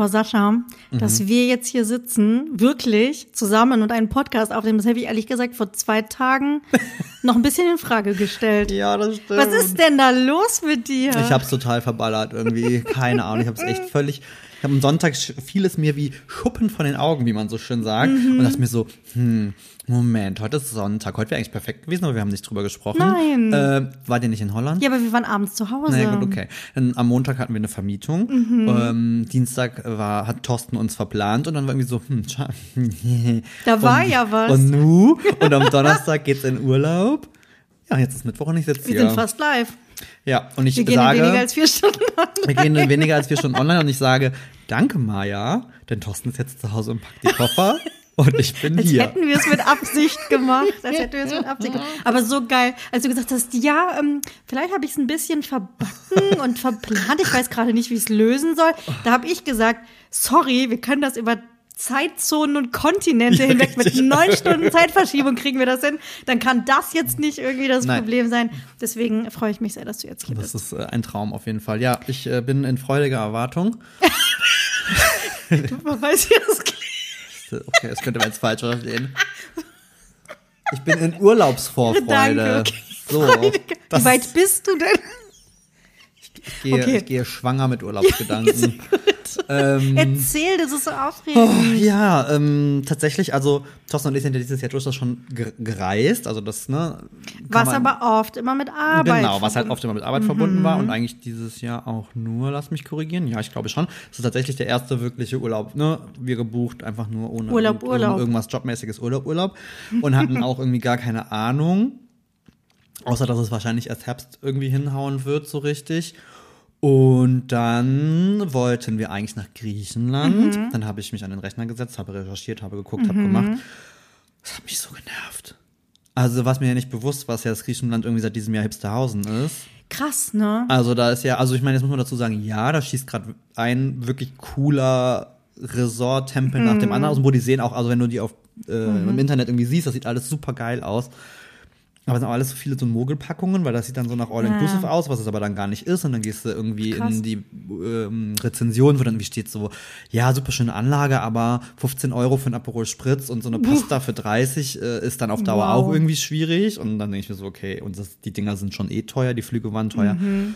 Boah, Sascha, Mhm. dass wir jetzt hier sitzen, wirklich zusammen und einen Podcast aufnehmen, das habe ich ehrlich gesagt vor zwei Tagen noch ein bisschen in Frage gestellt. Ja, das stimmt. Was ist denn da los mit dir? Ich hab's total verballert irgendwie. Keine Ahnung. Ich hab's echt völlig. Ich hab am Sonntag fiel es mir wie Schuppen von den Augen, wie man so schön sagt. Mhm. Und dachte mir so, hm, Moment, heute ist Sonntag. Heute wäre eigentlich perfekt gewesen, aber wir haben nicht drüber gesprochen. Nein. Äh, war der nicht in Holland? ja, aber wir waren abends zu Hause. Na ja, gut, okay. Dann am Montag hatten wir eine Vermietung. Mhm. Ähm, Dienstag war, hat Thorsten uns verplant und dann war irgendwie so, hm, scha- Da war und, ja was. Und nu? Und am Donnerstag geht's in Urlaub. Ja, jetzt ist Mittwoch und ich sitze wir hier. sind fast live. Ja, und ich Wir gehen sage, in weniger als vier Stunden an. wir gehen in weniger als vier Stunden online und ich sage, danke Maja, denn Thorsten ist jetzt zu Hause und packt die Koffer und ich bin Als hier. hätten wir es mit Absicht gemacht. Als hätten wir es mit Absicht gemacht. Aber so geil, als du gesagt hast, ja, ähm, vielleicht habe ich es ein bisschen verbacken und verplant. Ich weiß gerade nicht, wie ich es lösen soll. Da habe ich gesagt, sorry, wir können das über Zeitzonen und Kontinente Ja, hinweg mit richtig. neun Stunden Zeitverschiebung kriegen wir das hin. Dann kann das jetzt nicht irgendwie das Nein. Problem sein. Deswegen freue ich mich sehr, dass du jetzt hier Das bist. ist äh, ein Traum auf jeden Fall. Ja, ich äh, bin in freudiger Erwartung. Man weiß, wie das klingt. Okay, das könnte man jetzt falsch verstehen. Ich bin in Urlaubsvorfreude. Danke, okay. So, Wie das, weit bist du denn? ich, gehe, Okay. ich gehe schwanger mit Urlaubsgedanken. Ähm, Erzähl, das ist so aufregend. Oh, ja, ähm, tatsächlich, also Thorsten und ich sind ja dieses Jahr durchaus schon ge- gereist, also das, ne? Was man- aber oft immer mit Arbeit. Genau, was halt oft immer mit Arbeit verbunden war und eigentlich dieses Jahr auch nur, lass mich korrigieren, ja, ich glaube schon. Das ist tatsächlich der erste wirkliche Urlaub, ne? Wir gebucht, einfach nur ohne Urlaub, ohne Urlaub. irgendwas Jobmäßiges Urlaub, Urlaub und hatten auch irgendwie gar keine Ahnung. Außer, dass es wahrscheinlich erst Herbst irgendwie hinhauen wird, so richtig. Und dann wollten wir eigentlich nach Griechenland. Mhm. Dann habe ich mich an den Rechner gesetzt, habe recherchiert, habe geguckt, habe gemacht. Das hat mich so genervt. Also, was mir ja nicht bewusst war, ist ja, dass Griechenland irgendwie seit diesem Jahr Hipsterhausen ist. Krass, ne? Also, da ist ja, also ich meine, jetzt muss man dazu sagen, ja, da schießt gerade ein wirklich cooler Resort-Tempel nach Mhm. dem anderen aus, wo die sehen auch, also wenn du die auf, äh, im Internet irgendwie siehst, das sieht alles super geil aus. Aber es sind auch alles so viele so Mogelpackungen, weil das sieht dann so nach All-Inclusive Ja. aus, was es aber dann gar nicht ist. Und dann gehst du irgendwie Krass. in die ähm, Rezension, wo dann irgendwie steht so, ja, super schöne Anlage, aber 15 Euro für ein Aperol Spritz und so eine Pasta für 30 äh, ist dann auf Dauer Wow. auch irgendwie schwierig. Und dann denke ich mir so, okay, und das, die Dinger sind schon eh teuer, die Flüge waren teuer. Mhm.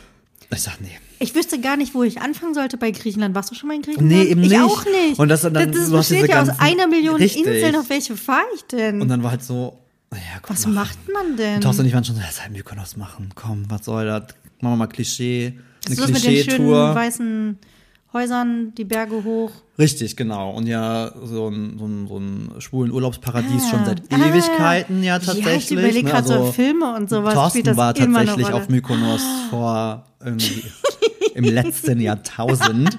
Ich sag, nee. Ich wüsste gar nicht, wo ich anfangen sollte bei Griechenland. Warst du schon mal in Griechenland? Nee, eben ich nicht. auch nicht. Und das dann- das, das besteht ja aus einer Million Richtig. Inseln. Auf welche fahre ich denn? Und dann war halt so, ja, komm, Was mach. macht man denn? Thorsten und ich waren schon so, ja, halt Mykonos machen, komm, was soll das? Machen wir mal Klischee, eine das mit den schönen Klischee-Tour. weißen Häusern, die Berge hoch? Richtig, genau. Und ja, so ein, so ein, so ein schwulen Urlaubsparadies Ah. schon seit Ah. Ewigkeiten ja Ja, ich tatsächlich. überlege ne? gerade so Also, Filme und sowas. Thorsten war tatsächlich auf Mykonos vor irgendwie im letzten Jahrtausend.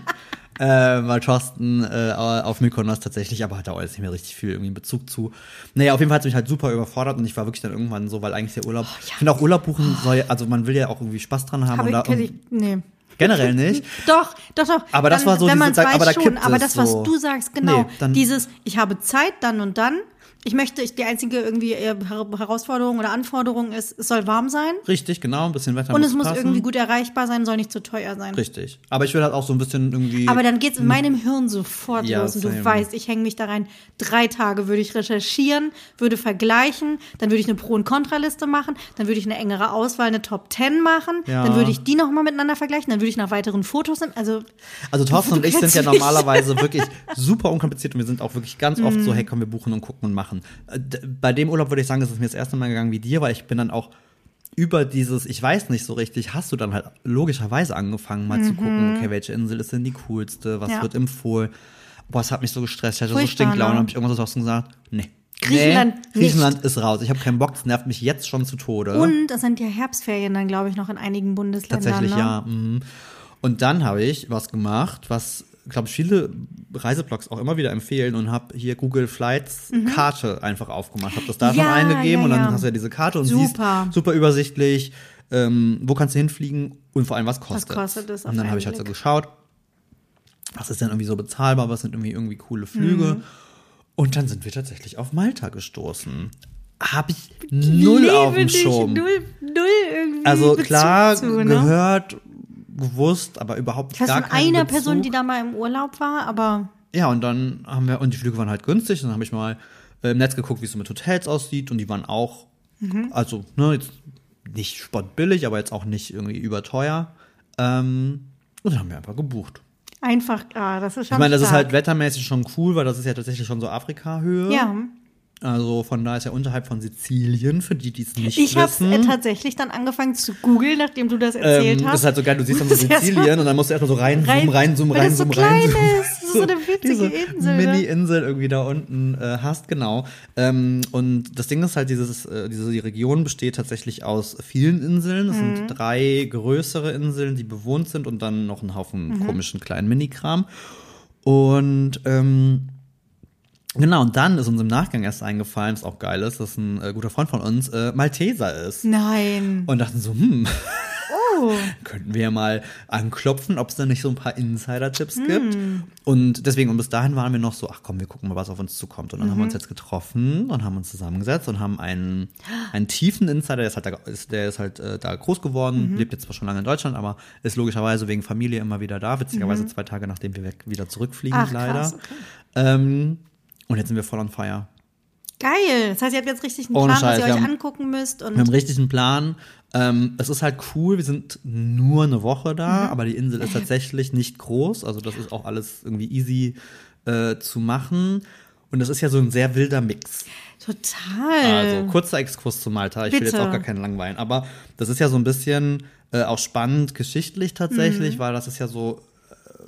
Äh, war Thorsten äh, auf Mykonos tatsächlich, aber hat da auch jetzt nicht mehr richtig viel irgendwie Bezug zu. Naja, auf jeden Fall hat es mich halt super überfordert und ich war wirklich dann irgendwann so, weil eigentlich der Urlaub, ich finde auch Urlaub buchen soll, also man will ja auch irgendwie Spaß dran haben. Habe und da, ich, ich, nee. generell nicht. Doch, doch, doch. Aber das war so wenn Zeit- weiß aber da schon, aber das, was so. du sagst, genau. Nee, dann- dieses, ich habe Zeit dann und dann. Ich möchte, ich, die einzige irgendwie äh, Her- Herausforderung oder Anforderung ist, es soll warm sein Richtig, genau, ein bisschen Wetter und es muss passen. irgendwie gut erreichbar sein, soll nicht zu teuer sein. Richtig. Aber ich will halt auch so ein bisschen irgendwie. Aber dann geht's in meinem Hirn sofort Ja, los und du same. weißt, ich hänge mich da rein. Drei Tage würde ich recherchieren, würde vergleichen, dann würde ich eine Pro- und Kontraliste machen, dann würde ich eine engere Auswahl, eine Top 10 machen, Ja. dann würde ich die nochmal miteinander vergleichen, dann würde ich nach weiteren Fotos, also Also Thorsten und ich sind ja normalerweise wirklich super unkompliziert und wir sind auch wirklich ganz oft Mhm. so, hey, komm, wir buchen und gucken und machen. Äh, d- Bei dem Urlaub würde ich sagen, ist es mir das erste Mal gegangen wie dir, weil ich bin dann auch über dieses, ich weiß nicht so richtig, hast du dann halt logischerweise angefangen, mal zu gucken, okay, welche Insel ist denn die coolste, was Mhm. Ja. wird empfohlen. Boah, es hat mich so gestresst, ich hatte so Furchtbar, Stinklaune, ne? habe ich irgendwas Thorsten gesagt, nee. Griechenland nee, Griechenland ist raus. Ich habe keinen Bock, das nervt mich jetzt schon zu Tode. und es sind ja Herbstferien dann, glaube ich, noch in einigen Bundesländern. Tatsächlich, ne? ja. Mhm. Und dann habe ich was gemacht, was, glaube ich, viele Reiseblogs auch immer wieder empfehlen und habe hier Google Flights Karte einfach aufgemacht. Habe das da schon Mhm. Ja, eingegeben ja, und dann ja. hast du ja diese Karte und Super. siehst super übersichtlich, ähm, wo kannst du hinfliegen und vor allem, was kostet kostet es auf Und dann habe ich halt so geschaut, was ist denn irgendwie so bezahlbar, was sind irgendwie irgendwie coole Flüge. Mhm. Und dann sind wir tatsächlich auf Malta gestoßen. Habe ich null Liebe auf dem Schirm. Null, null irgendwie Also Bezug klar, zu, ne? gehört, gewusst, aber überhaupt Ich weiß gar von keinen einer Bezug. Person, die da mal im Urlaub war, aber Ja, und dann haben wir, und die Flüge waren halt günstig, und dann habe ich mal äh, im Netz geguckt, wie es so mit Hotels aussieht, und die waren auch, Mhm. also, ne, jetzt nicht spottbillig, aber jetzt auch nicht irgendwie überteuer. Ähm, und dann haben wir einfach gebucht. einfach, ah, das ist schon Ich meine, das ist stark. halt wettermäßig schon cool, weil das ist ja tatsächlich schon so Afrika-Höhe. Ja, Also von da ist ja unterhalb von Sizilien, für die, die es nicht ich habe wissen. äh, tatsächlich dann angefangen zu googeln, nachdem du das erzählt ähm, das hast. ist halt so geil, du siehst dann so Das Sizilien und dann musst du erstmal so reinzoomen, reinzoomen, das so reinzoomen, klein reinzoomen. ist. Das ist so eine winzige Insel, ne? Mini-Insel irgendwie da unten äh, hast, genau. Ähm, und das Ding ist halt, dieses, äh, diese die Region besteht tatsächlich aus vielen Inseln. Es Mhm. sind drei größere Inseln, die bewohnt sind und dann noch ein Haufen Mhm. komischen kleinen Minikram. Und ähm, Genau, und dann ist uns im Nachgang erst eingefallen, was auch geil ist, dass ein äh, guter Freund von uns äh, Malteser ist. Nein. Und dachten so, hm, Oh. könnten wir ja mal anklopfen, ob es da nicht so ein paar Insider-Tipps Hm. gibt. Und deswegen, und bis dahin waren wir noch so, ach komm, wir gucken mal, was auf uns zukommt. Und dann haben wir uns Mhm. jetzt getroffen und haben uns zusammengesetzt und haben einen, einen tiefen Insider, der ist halt, da, ist, der ist halt äh, da groß geworden, Mhm. lebt jetzt zwar schon lange in Deutschland, aber ist logischerweise wegen Familie immer wieder da, witzigerweise zwei Tage nachdem wir weg, wieder zurückfliegen, Mhm. Ach, leider. krass, okay. Ähm, und jetzt sind wir voll on fire. Geil. Das heißt, ihr habt jetzt richtig einen Ohne Plan, was Scheiß, ihr wir euch haben- angucken müsst. Und Wir haben richtig einen Plan. Ähm, es ist halt cool, wir sind nur eine Woche Mhm. da, aber die Insel ist tatsächlich nicht groß. Also das ist auch alles irgendwie easy äh, zu machen. Und das ist ja so ein sehr wilder Mix. total. Also kurzer Exkurs zu Malta. Ich will Bitte. jetzt auch gar keinen langweilen. Aber das ist ja so ein bisschen äh, auch spannend geschichtlich Mhm. tatsächlich, weil das ist ja so, äh,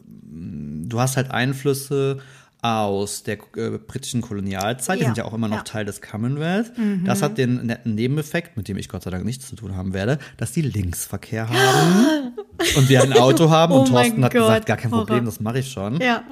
du hast halt Einflüsse aus der äh, britischen Kolonialzeit, die Ja, sind ja auch immer noch ja. Mhm. Teil des Commonwealth. Das hat den netten Nebeneffekt, mit dem ich Gott sei Dank nichts zu tun haben werde, dass die Linksverkehr haben und wir ein Auto haben Oh und Thorsten hat Gott, gesagt, gar kein Horror. Problem, das mache ich schon. ja.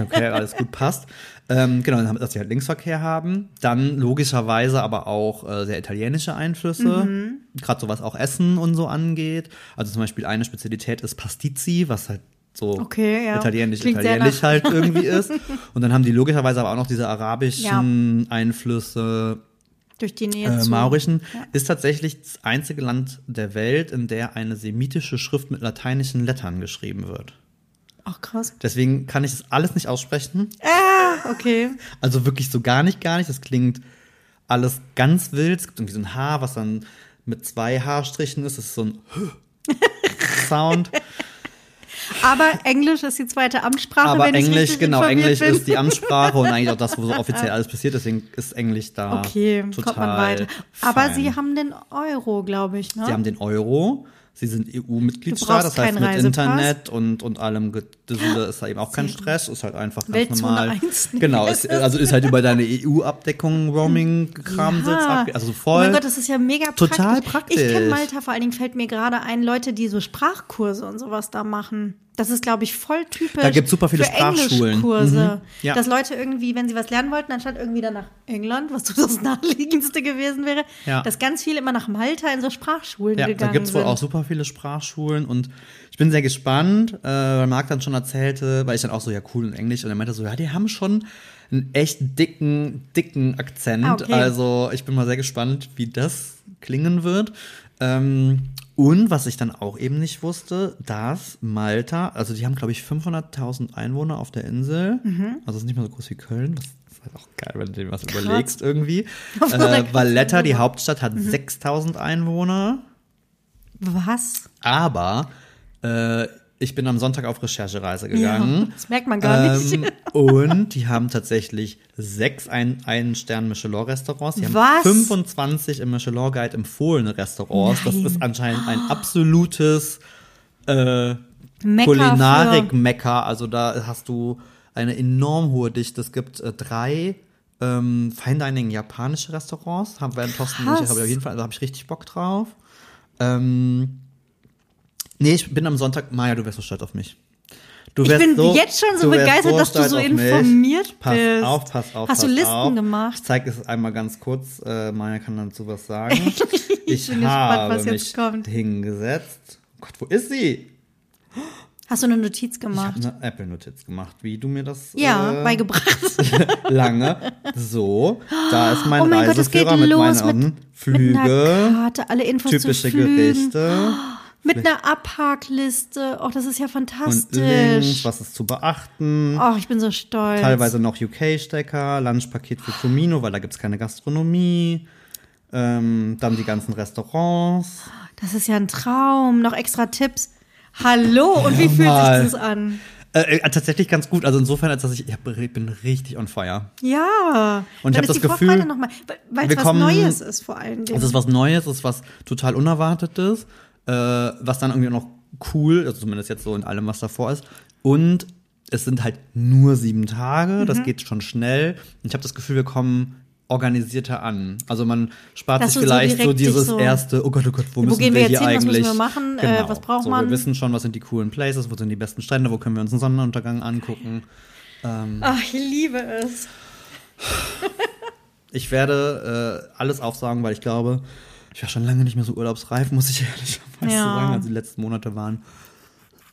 Okay, alles gut passt. Ähm, genau, dann haben, dass sie halt Linksverkehr haben. Dann logischerweise aber auch äh, sehr italienische Einflüsse. Mhm. Gerade so was auch Essen und so angeht. Also zum Beispiel eine Spezialität ist Pastizi, was halt so Okay, ja. italienisch, Klingt italienisch halt irgendwie ist. Und dann haben die logischerweise aber auch noch diese arabischen Einflüsse, Durch die Nähe äh. Maurischen. Ja. Ist tatsächlich das einzige Land der Welt, in der eine semitische Schrift mit lateinischen Lettern geschrieben wird. Ach, krass. Deswegen kann ich das alles nicht aussprechen. Ah, okay. Also wirklich so gar nicht, gar nicht. Das klingt alles ganz wild. Es gibt irgendwie so ein Haar, was dann mit zwei Haarstrichen ist. Das ist so ein Sound. Aber Englisch ist die zweite Amtssprache, Aber Englisch, genau, Englisch bin. ist die Amtssprache und eigentlich auch das, wo so offiziell alles passiert. Deswegen ist Englisch da Okay, total kommt man weiter. Aber fein. sie haben den Euro, glaube ich, ne? Sie haben den Euro. Sie sind EU-Mitgliedstaat, das heißt mit Reisepass. Internet und, und allem Gedüssel ist da eben auch kein Stress, ist halt einfach ganz Weltzone normal. eins. Genau, ist, also ist halt über deine EU-Abdeckung Roaming-Kram ab- also Oh voll. mein Gott, das ist ja mega Total praktisch. Ich kenne praktisch. Malta, vor allen Dingen fällt mir gerade ein, Leute, die so Sprachkurse und sowas da machen. Das ist, glaube ich, voll typisch. Da gibt's super viele für Sprachschulen. Englischkurse. Mhm. Ja. Dass Leute irgendwie, wenn sie was lernen wollten, anstatt irgendwie dann nach England, was so das naheliegendste gewesen wäre, Ja. dass ganz viele immer nach Malta in so Sprachschulen Ja, da gegangen gibt's wohl sind. auch super viele Sprachschulen und ich bin sehr gespannt, äh, weil Marc dann schon erzählte, weil ich dann auch so, ja cool in Englisch und er meinte so, ja, die haben schon einen echt dicken, dicken Akzent. Ah, okay. Also ich bin mal sehr gespannt, wie das klingen wird. Ähm, und was ich dann auch eben nicht wusste, dass Malta, also die haben glaube ich 500.000 Einwohner auf der Insel, Mhm. also es ist nicht mal so groß wie Köln, was ist halt auch geil, wenn du dir was überlegst irgendwie. Äh, Valletta, die. Hauptstadt, hat 6.000 Einwohner. Was? Aber äh, ich bin am Sonntag auf Recherchereise gegangen. das merkt man gar nicht. Ähm, und die haben tatsächlich sechs ein, ein Stern Michelin Restaurants. Die haben Was? 25 im Michelin Guide empfohlene Restaurants. Das Nein. ist anscheinend ein absolutes äh, Kulinarik-Mecker. Also da hast du eine enorm hohe Dichte. Es gibt äh, drei ähm, Fine Dining japanische Restaurants. Haben wir in Thorsten ich, habe auf jeden Fall, da habe ich richtig Bock drauf. Ähm, nee, ich bin am Sonntag, Maja, du wärst so stolz auf mich. Du Ich wärst bin so, jetzt schon so du begeistert, dass du so informiert pass bist. auf, pass auf, Hast du pass Listen auf. gemacht? Ich zeige es einmal ganz kurz. Äh, Maja kann dazu was sagen. ich bin gespannt, habe was jetzt mich kommt. hingesetzt. Oh Gott, wo ist sie? Hast du eine Notiz Ich gemacht? habe eine Apple-Notiz gemacht, wie du mir das ja, äh, beigebracht. lange. So, da ist mein Oh mein Gott, es geht Reiseführer mit los meinen mit, mit Flüge, einer Karte, alle Infos typische zu Flügen. Gerichte. Mit einer Abhakliste. Oh, das ist ja und fantastisch. Links, was ist zu beachten. Oh, ich bin so stolz. Teilweise noch UK-Stecker, Lunchpaket für Comino, weil da gibt's keine Gastronomie. Ähm, dann die ganzen Restaurants. Das ist ja ein Traum. Noch extra Tipps. Hallo, und wie fühlt sich das an? Äh, äh, tatsächlich ganz gut. Also insofern, als dass ich, ich bin richtig on fire. Ja. Und ich Dann hab ist das Gefühl, weil- es was kommen- Neues ist vor allen Dingen. Es ist was Neues, es ist was total Unerwartetes, äh, was dann irgendwie auch noch cool, also zumindest jetzt so in allem, was davor ist. Und es sind halt nur sieben Tage, Mhm. das geht schon schnell. Ich habe das Gefühl, wir kommen organisierter an. Also man spart Dass sich so vielleicht so dich dieses so- erste, oh Gott, oh Gott, wo, müssen gehen wir wir hier hin? Was eigentlich? müssen wir machen? Äh, was braucht so, man? Wir wissen schon, was sind die coolen Places, wo sind die besten Strände, wo können wir uns einen Sonnenuntergang angucken. Ach, ich liebe es. Ich werde äh, alles aufsagen, weil ich glaube, ich war schon lange nicht mehr so urlaubsreif, muss ich ehrlicherweise Ja. sagen. Also die letzten Monate waren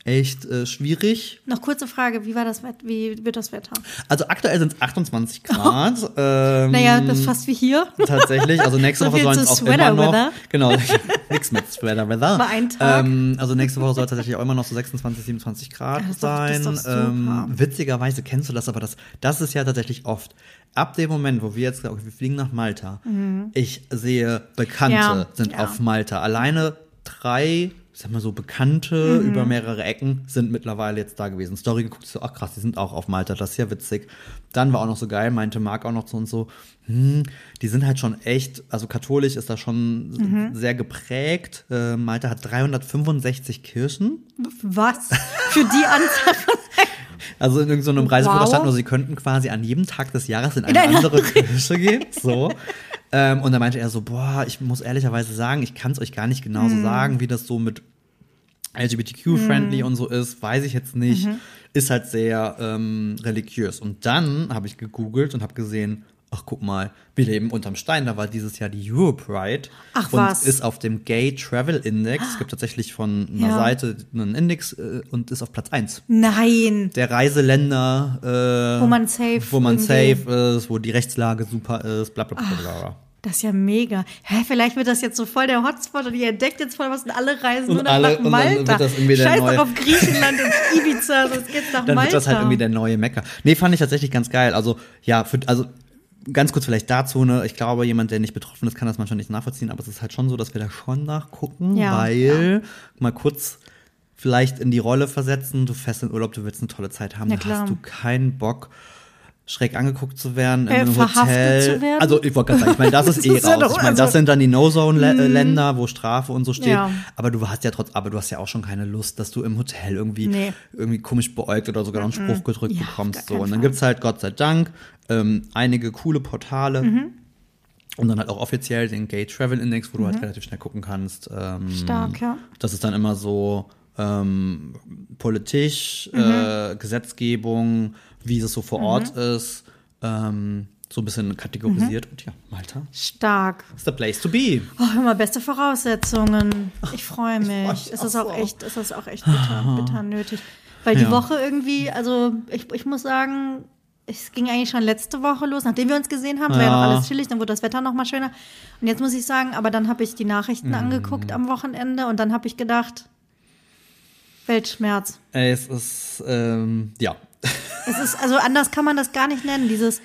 echt äh, schwierig. Noch kurze Frage, wie war das Wetter? Wie wird das Wetter? Also aktuell sind es 28 Grad. ähm, Naja, das ist fast wie hier. Tatsächlich, also nächste So Woche sollen es auch immer noch. Weather. Genau, nix mit Sweater Weather. Mal einen Tag. Ähm, also nächste Woche soll es tatsächlich auch immer noch so 26, 27 Grad das sein. doch ähm, witzigerweise kennst du das, aber das, das ist ja tatsächlich oft. Ab dem Moment, wo wir jetzt, okay, wir fliegen nach Malta, ich sehe Bekannte Mhm. Ja, sind ja. auf Malta. Alleine drei, ich sag mal so, Bekannte Mhm. über mehrere Ecken sind mittlerweile jetzt da gewesen. Story geguckt, so, ach krass, die sind auch auf Malta, das ist ja witzig. Dann war auch noch so geil, meinte Marc auch noch zu uns so, hm, die sind halt schon echt, also katholisch ist da schon Mhm. sehr geprägt. Äh, Malta hat 365 Kirchen. Was? Für die Anzahl von Also in irgendeinem Reiseführer Wow. stand nur, sie könnten quasi an jedem Tag des Jahres in In eine eine andere Kirche gehen. So. Ähm, und dann meinte er so, boah, ich muss ehrlicherweise sagen, ich kann es euch gar nicht genau Mhm. sagen, wie das so mit LGBTQ-friendly und so ist, weiß ich jetzt nicht. Mhm. Ist halt sehr ähm, religiös. Und dann habe ich gegoogelt und habe gesehen, ach guck mal, wir leben unterm Stein. Da war dieses Jahr die Europride. Ach, und was? ist auf dem Gay Travel Index. Es gibt tatsächlich von einer Ja. Seite einen Index äh, und ist auf Platz 1 Nein. der Reiseländer, äh, Wo man safe wo man irgendwie- safe ist, wo die Rechtslage super ist, bla bla bla bla. Das ist ja mega. Hä, vielleicht wird das jetzt so voll der Hotspot und ihr entdeckt jetzt voll was und alle reisen Und nur alle- nach und dann Malta. wird das irgendwie der Scheiß doch auf Griechenland und Ibiza, sonst geht's nach Dann Malta. wird das halt irgendwie der neue Mecker. Nee, fand ich tatsächlich ganz geil. Also, ja, für, also ganz kurz vielleicht dazu, ne, ich glaube, jemand, der nicht betroffen ist, kann das manchmal nicht nachvollziehen, aber es ist halt schon so, dass wir da schon nachgucken, Ja, weil mal kurz vielleicht in die Rolle versetzen, du fährst in Urlaub, du willst eine tolle Zeit haben, Na da klar. hast du keinen Bock schräg angeguckt zu werden Äh, verhaftet Hotel. zu werden? Also ich wollte gerade sagen, ich meine, das ist Das eh ist ja raus. doch- ich meine, das also- sind dann die No-Zone-Länder, wo Strafe und so steht. Ja. Aber du hast ja trotz, aber du hast ja auch schon keine Lust, dass du im Hotel irgendwie Nee. irgendwie komisch beäugt oder sogar noch einen Spruch gedrückt Ja, bekommst. So. Und dann Fall. gibt's halt, Gott sei Dank, ähm, einige coole Portale. Mhm. Und dann halt auch offiziell den Gay Travel Index, wo du halt relativ schnell gucken kannst. Ähm, Mhm. Stark, ja. Das ist dann immer so ähm, Politik, Mhm. äh, Gesetzgebung, wie es so vor Ort ist, ähm, so ein bisschen kategorisiert. Mhm. Und ja, Malta Stark. is the place to be. Oh, mal, beste Voraussetzungen. Ich freue mich. auch ist auch so. echt, ist auch echt bitter, bitter nötig. Weil die Ja. Woche irgendwie, also ich, ich muss sagen, es ging eigentlich schon letzte Woche los, nachdem wir uns gesehen haben, war ja noch Ja. alles chillig, dann wurde das Wetter noch mal schöner. Und jetzt muss ich sagen, aber dann habe ich die Nachrichten angeguckt am Wochenende und dann habe ich gedacht, Weltschmerz. Es ist, ähm, ja. Es ist, also anders kann man das gar nicht nennen. Dieses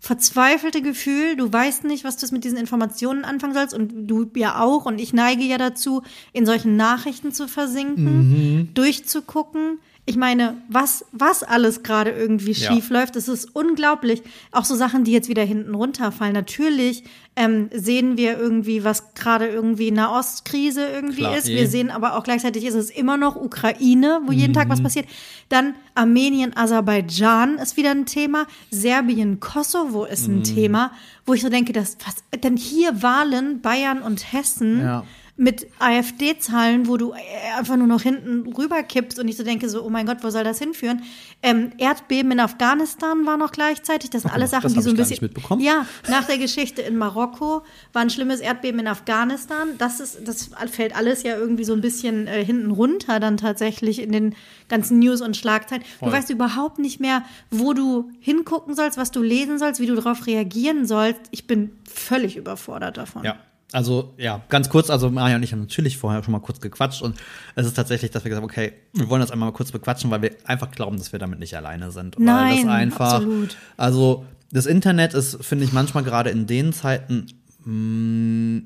verzweifelte Gefühl, du weißt nicht, was du mit diesen Informationen anfangen sollst und du ja auch und ich neige ja dazu, in solchen Nachrichten zu versinken, durchzugucken. Ich meine, was, was alles gerade irgendwie Ja. schief läuft, das ist unglaublich. Auch so Sachen, die jetzt wieder hinten runterfallen. Natürlich ähm, sehen wir irgendwie, was gerade irgendwie Nahostkrise irgendwie Klar, ist. eh. Wir sehen aber auch gleichzeitig ist es immer noch Ukraine, wo jeden Tag was passiert. Dann Armenien, Aserbaidschan ist wieder ein Thema. Serbien, Kosovo ist ein Thema, wo ich so denke, dass was denn hier Wahlen, Bayern und Hessen Ja. Mit AfD-Zahlen, wo du äh, einfach nur noch hinten rüberkippst und ich so denke so, oh mein Gott, wo soll das hinführen? Ähm, Erdbeben in Afghanistan war noch gleichzeitig. Das sind alles das Sachen, die so ein bisschen. Ja, nach der Geschichte in Marokko war ein schlimmes Erdbeben in Afghanistan. Das ist, das fällt alles ja irgendwie so ein bisschen äh, hinten runter dann tatsächlich in den ganzen News und Schlagzeilen. Du weißt überhaupt nicht mehr, wo du hingucken sollst, was du lesen sollst, wie du darauf reagieren sollst. Ich bin völlig überfordert davon. Ja. Also ja, ganz kurz, also Maja und ich haben natürlich vorher schon mal kurz gequatscht und es ist tatsächlich, dass wir gesagt haben, okay, wir wollen das einmal mal kurz bequatschen, weil wir einfach glauben, dass wir damit nicht alleine sind. Nein, weil das einfach, absolut. Also das Internet ist, finde ich, manchmal gerade in den Zeiten mh,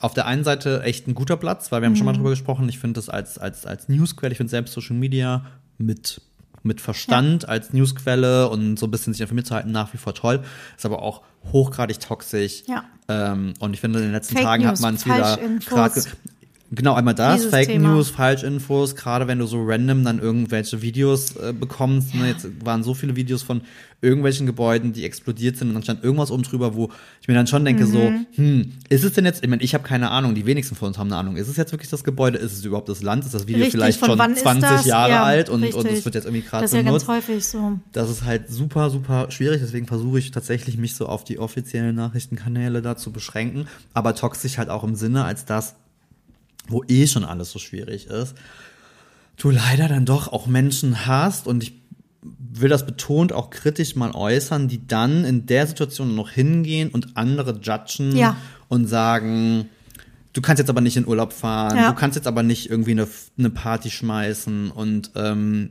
auf der einen Seite echt ein guter Platz, weil wir haben schon mal drüber gesprochen. Ich finde das als, als, als Newsquelle, ich finde selbst Social Media mit, mit Verstand als Newsquelle und so ein bisschen sich informiert zu halten nach wie vor toll. Ist aber auch hochgradig toxisch. Ja. Ähm, und ich finde, in den letzten Fake Tagen News, hat man es wieder gerade Genau, einmal das, Dieses Fake Thema. News, Falschinfos, gerade wenn du so random dann irgendwelche Videos äh, bekommst. Ne? Jetzt waren so viele Videos von irgendwelchen Gebäuden, die explodiert sind und dann stand irgendwas oben drüber, wo ich mir dann schon denke, so, Mhm. hm, ist es denn jetzt, ich meine, ich habe keine Ahnung, die wenigsten von uns haben eine Ahnung, ist es jetzt wirklich das Gebäude, ist es überhaupt das Land, ist das Video Richtig, vielleicht schon wann ist 20 das? Jahre Ja, alt und, und es wird jetzt irgendwie gerade Das ist ja ganz benutzt. häufig so. Das ist halt super, super schwierig. Deswegen versuche ich tatsächlich, mich so auf die offiziellen Nachrichtenkanäle da zu beschränken. Aber toxisch halt auch im Sinne, als das, wo eh schon alles so schwierig ist, du leider dann doch auch Menschen hast und ich will das betont auch kritisch mal äußern, die dann in der Situation noch hingehen und andere judgen Ja. und sagen, du kannst jetzt aber nicht in Urlaub fahren, Ja. du kannst jetzt aber nicht irgendwie eine, eine Party schmeißen und ähm,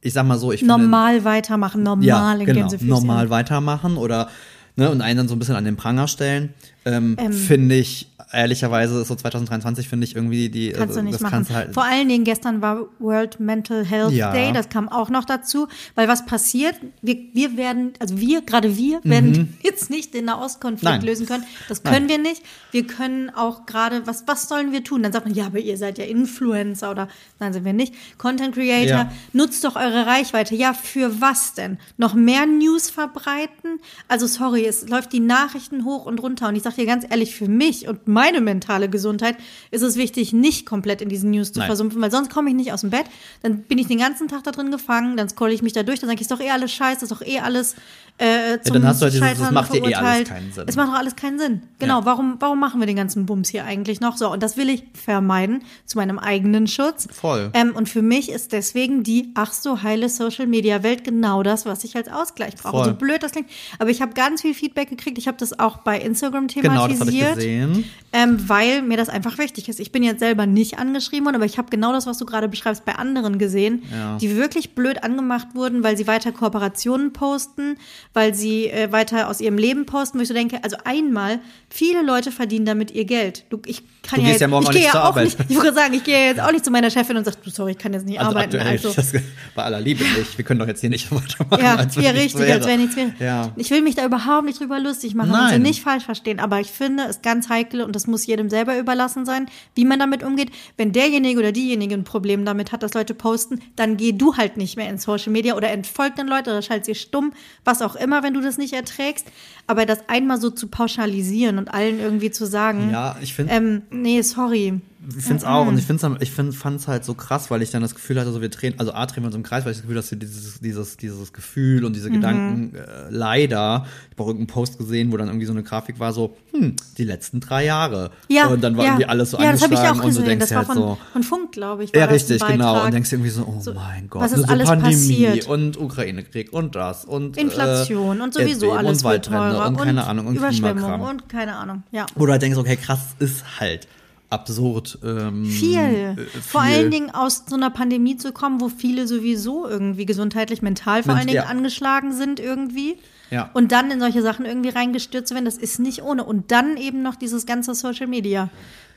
ich sag mal so, ich finde, Normal weitermachen, normal ja, in genau, Gänsefüßchen. normal weitermachen oder ne, und einen dann so ein bisschen an den Pranger stellen, ähm, Ähm. finde ich ehrlicherweise so 2023 finde ich irgendwie die Kannst du äh, nicht machen. du halt Vor allen Dingen gestern war World Mental Health Ja. Day, das kam auch noch dazu, weil was passiert, wir, wir werden, also wir, gerade wir, werden jetzt nicht den Nahostkonflikt Mhm. Nein. lösen können. Das Nein. können wir nicht. Wir können auch gerade, was, was sollen wir tun? Dann sagt man, ja, aber ihr seid ja Influencer oder nein, sind wir nicht. Content Creator, Ja. nutzt doch eure Reichweite. Ja, für was denn? Noch mehr News verbreiten? Also sorry, es läuft die Nachrichten hoch und runter und ich sage dir ganz ehrlich, für mich und meine mentale Gesundheit ist es wichtig, nicht komplett in diesen News zu Nein. versumpfen, weil sonst komme ich nicht aus dem Bett. Dann bin ich den ganzen Tag da drin gefangen, dann scrolle ich mich da durch, dann sage ich, ist doch eh alles scheiße, ist doch eh alles äh, zum dann hast du halt dieses, das macht dir eh alles verurteilt. keinen Sinn. Es macht doch alles keinen Sinn. Genau, Ja. warum, warum machen wir den ganzen Bums hier eigentlich noch? So, und das will ich vermeiden, zu meinem eigenen Schutz. Voll. Ähm, und für mich ist deswegen die ach so heile Social Media Welt genau das, was ich als Ausgleich brauche. Voll. So blöd das klingt. Aber ich habe ganz viel Feedback gekriegt. Ich habe das auch bei Instagram genau, das ich thematisiert. gesehen. Ähm, weil mir das einfach wichtig ist. Ich bin jetzt selber nicht angeschrieben worden, aber ich habe genau das, was du gerade beschreibst, bei anderen gesehen, Ja. die wirklich blöd angemacht wurden, weil sie weiter Kooperationen posten, weil sie äh, weiter aus ihrem Leben posten, wo ich so denke, also einmal, viele Leute verdienen damit ihr Geld. Du, ich kann Du ja gehst jetzt, ja morgen ich auch gehe nicht ja zur auch Arbeit. nicht, ich würde sagen, ich gehe jetzt auch nicht zu meiner Chefin und sage, du, sorry, ich kann jetzt nicht Also arbeiten. aktuell, Also, das, bei aller Liebe nicht. Wir können doch jetzt hier nicht weitermachen. ja, als ja, richtig, als wäre nichts wäre. Ja. Ich will mich da überhaupt nicht drüber lustig machen Nein. nicht falsch verstehen, aber ich finde es ganz heikel und das muss jedem selber überlassen sein, wie man damit umgeht. Wenn derjenige oder diejenige ein Problem damit hat, dass Leute posten, dann geh du halt nicht mehr in Social Media oder entfolg den Leute oder schalt sie stumm, was auch immer, wenn du das nicht erträgst. Aber das einmal so zu pauschalisieren und allen irgendwie zu sagen, Ja, ich finde ähm, nee, sorry. Ich finde es auch und ich finde ich find, fand es halt so krass, weil ich dann das Gefühl hatte, so wir drehen, also A drehen wir uns im Kreis, weil ich das Gefühl, dass wir dieses, dieses, dieses Gefühl und Mhm. diese Gedanken äh, leider, ich habe auch irgendeinen Post gesehen, wo dann irgendwie so eine Grafik war, so, hm, die letzten drei Jahre. Ja, und dann war ja. irgendwie alles so Ja, das habe ich angeschlagen auch und du denkst Das war halt von, so. von Funk, glaube ich. War Ja, das richtig, genau. Und denkst irgendwie so, oh So, mein Gott, was ist so alles Pandemie passiert? und Ukraine-Krieg und das und Inflation äh, und sowieso alles und Waldbrände und keine Ahnung und Überschwemmung und keine Ahnung. Ja. Wo du halt denkst, okay, krass, ist halt absurd. Ähm, Viel. äh, Vor viel. allen Dingen aus so einer Pandemie zu kommen, wo viele sowieso irgendwie gesundheitlich, mental vor allen Dingen ja. angeschlagen sind irgendwie. Ja. Und dann in solche Sachen irgendwie reingestürzt zu werden, das ist nicht ohne. Und dann eben noch dieses ganze Social Media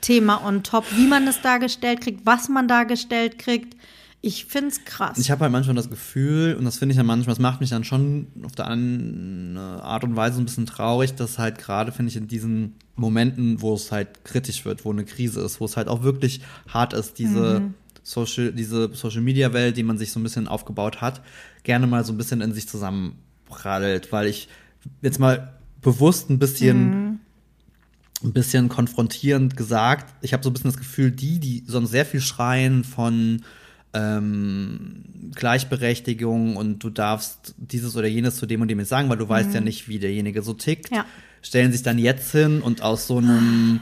Thema on top, wie man es dargestellt kriegt, was man dargestellt kriegt. Ich find's krass. Ich habe halt manchmal das Gefühl, und das finde ich ja manchmal, das macht mich dann schon auf der einen Art und Weise ein bisschen traurig, dass halt gerade, finde ich, in diesen Momenten, wo es halt kritisch wird, wo eine Krise ist, wo es halt auch wirklich hart ist, diese Social, diese Social Media Welt, die man sich so ein bisschen aufgebaut hat, gerne mal so ein bisschen in sich zusammenprallt, weil ich jetzt mal bewusst ein bisschen ein bisschen konfrontierend gesagt. Ich habe so ein bisschen das Gefühl, die, die sonst sehr viel schreien von ähm, Gleichberechtigung und du darfst dieses oder jenes zu dem und dem jetzt sagen, weil du weißt ja nicht, wie derjenige so tickt, Ja. stellen sich dann jetzt hin und aus so einem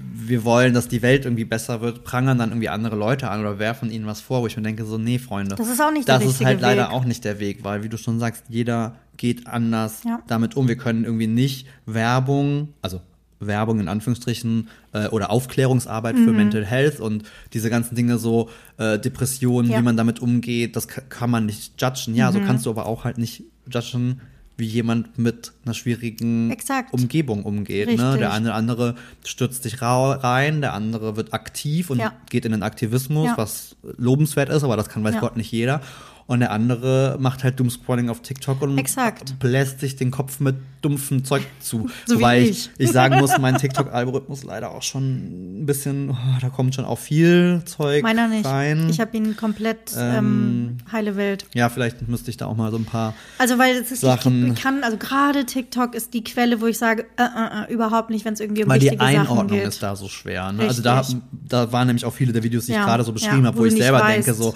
wir wollen, dass die Welt irgendwie besser wird, prangern dann irgendwie andere Leute an oder werfen ihnen was vor, wo ich mir denke, so, nee, Freunde. Das ist auch nicht der Das ist halt leider Weg. auch nicht der Weg, weil, wie du schon sagst, jeder geht anders Ja. damit um. Wir können irgendwie nicht Werbung, also Werbung in Anführungsstrichen äh, oder Aufklärungsarbeit für Mental Health und diese ganzen Dinge so äh, Depressionen, Ja. wie man damit umgeht, das ka- kann man nicht judgen. Ja, so kannst du aber auch halt nicht judgen, wie jemand mit einer schwierigen Exakt. Umgebung umgeht. Ne? Der eine andere stürzt sich rein, der andere wird aktiv und Ja. geht in den Aktivismus, Ja. was lobenswert ist, aber das kann weiß. Gott nicht jeder. Und der andere macht halt Doomscrolling auf TikTok und Exakt. bläst sich den Kopf mit dumpfem Zeug zu. So Wobei ich. ich, ich sagen muss, mein TikTok-Algorithmus leider auch schon ein bisschen, oh, da kommt schon auch viel Zeug Meiner nicht. rein. Ich habe ihn komplett ähm, Ähm, heile Welt. ja, vielleicht müsste ich da auch mal so ein paar. Also weil es ist, Sachen- ich kann, also gerade TikTok ist die Quelle, wo ich sage, äh, äh, äh, überhaupt nicht, wenn es irgendwie um Weil die wichtige Sachen Einordnung geht. ist da so schwer. Ne? Also da, da waren nämlich auch viele der Videos, die Ja, ich gerade so beschrieben ja, habe, wo ich selber weißt. denke, so,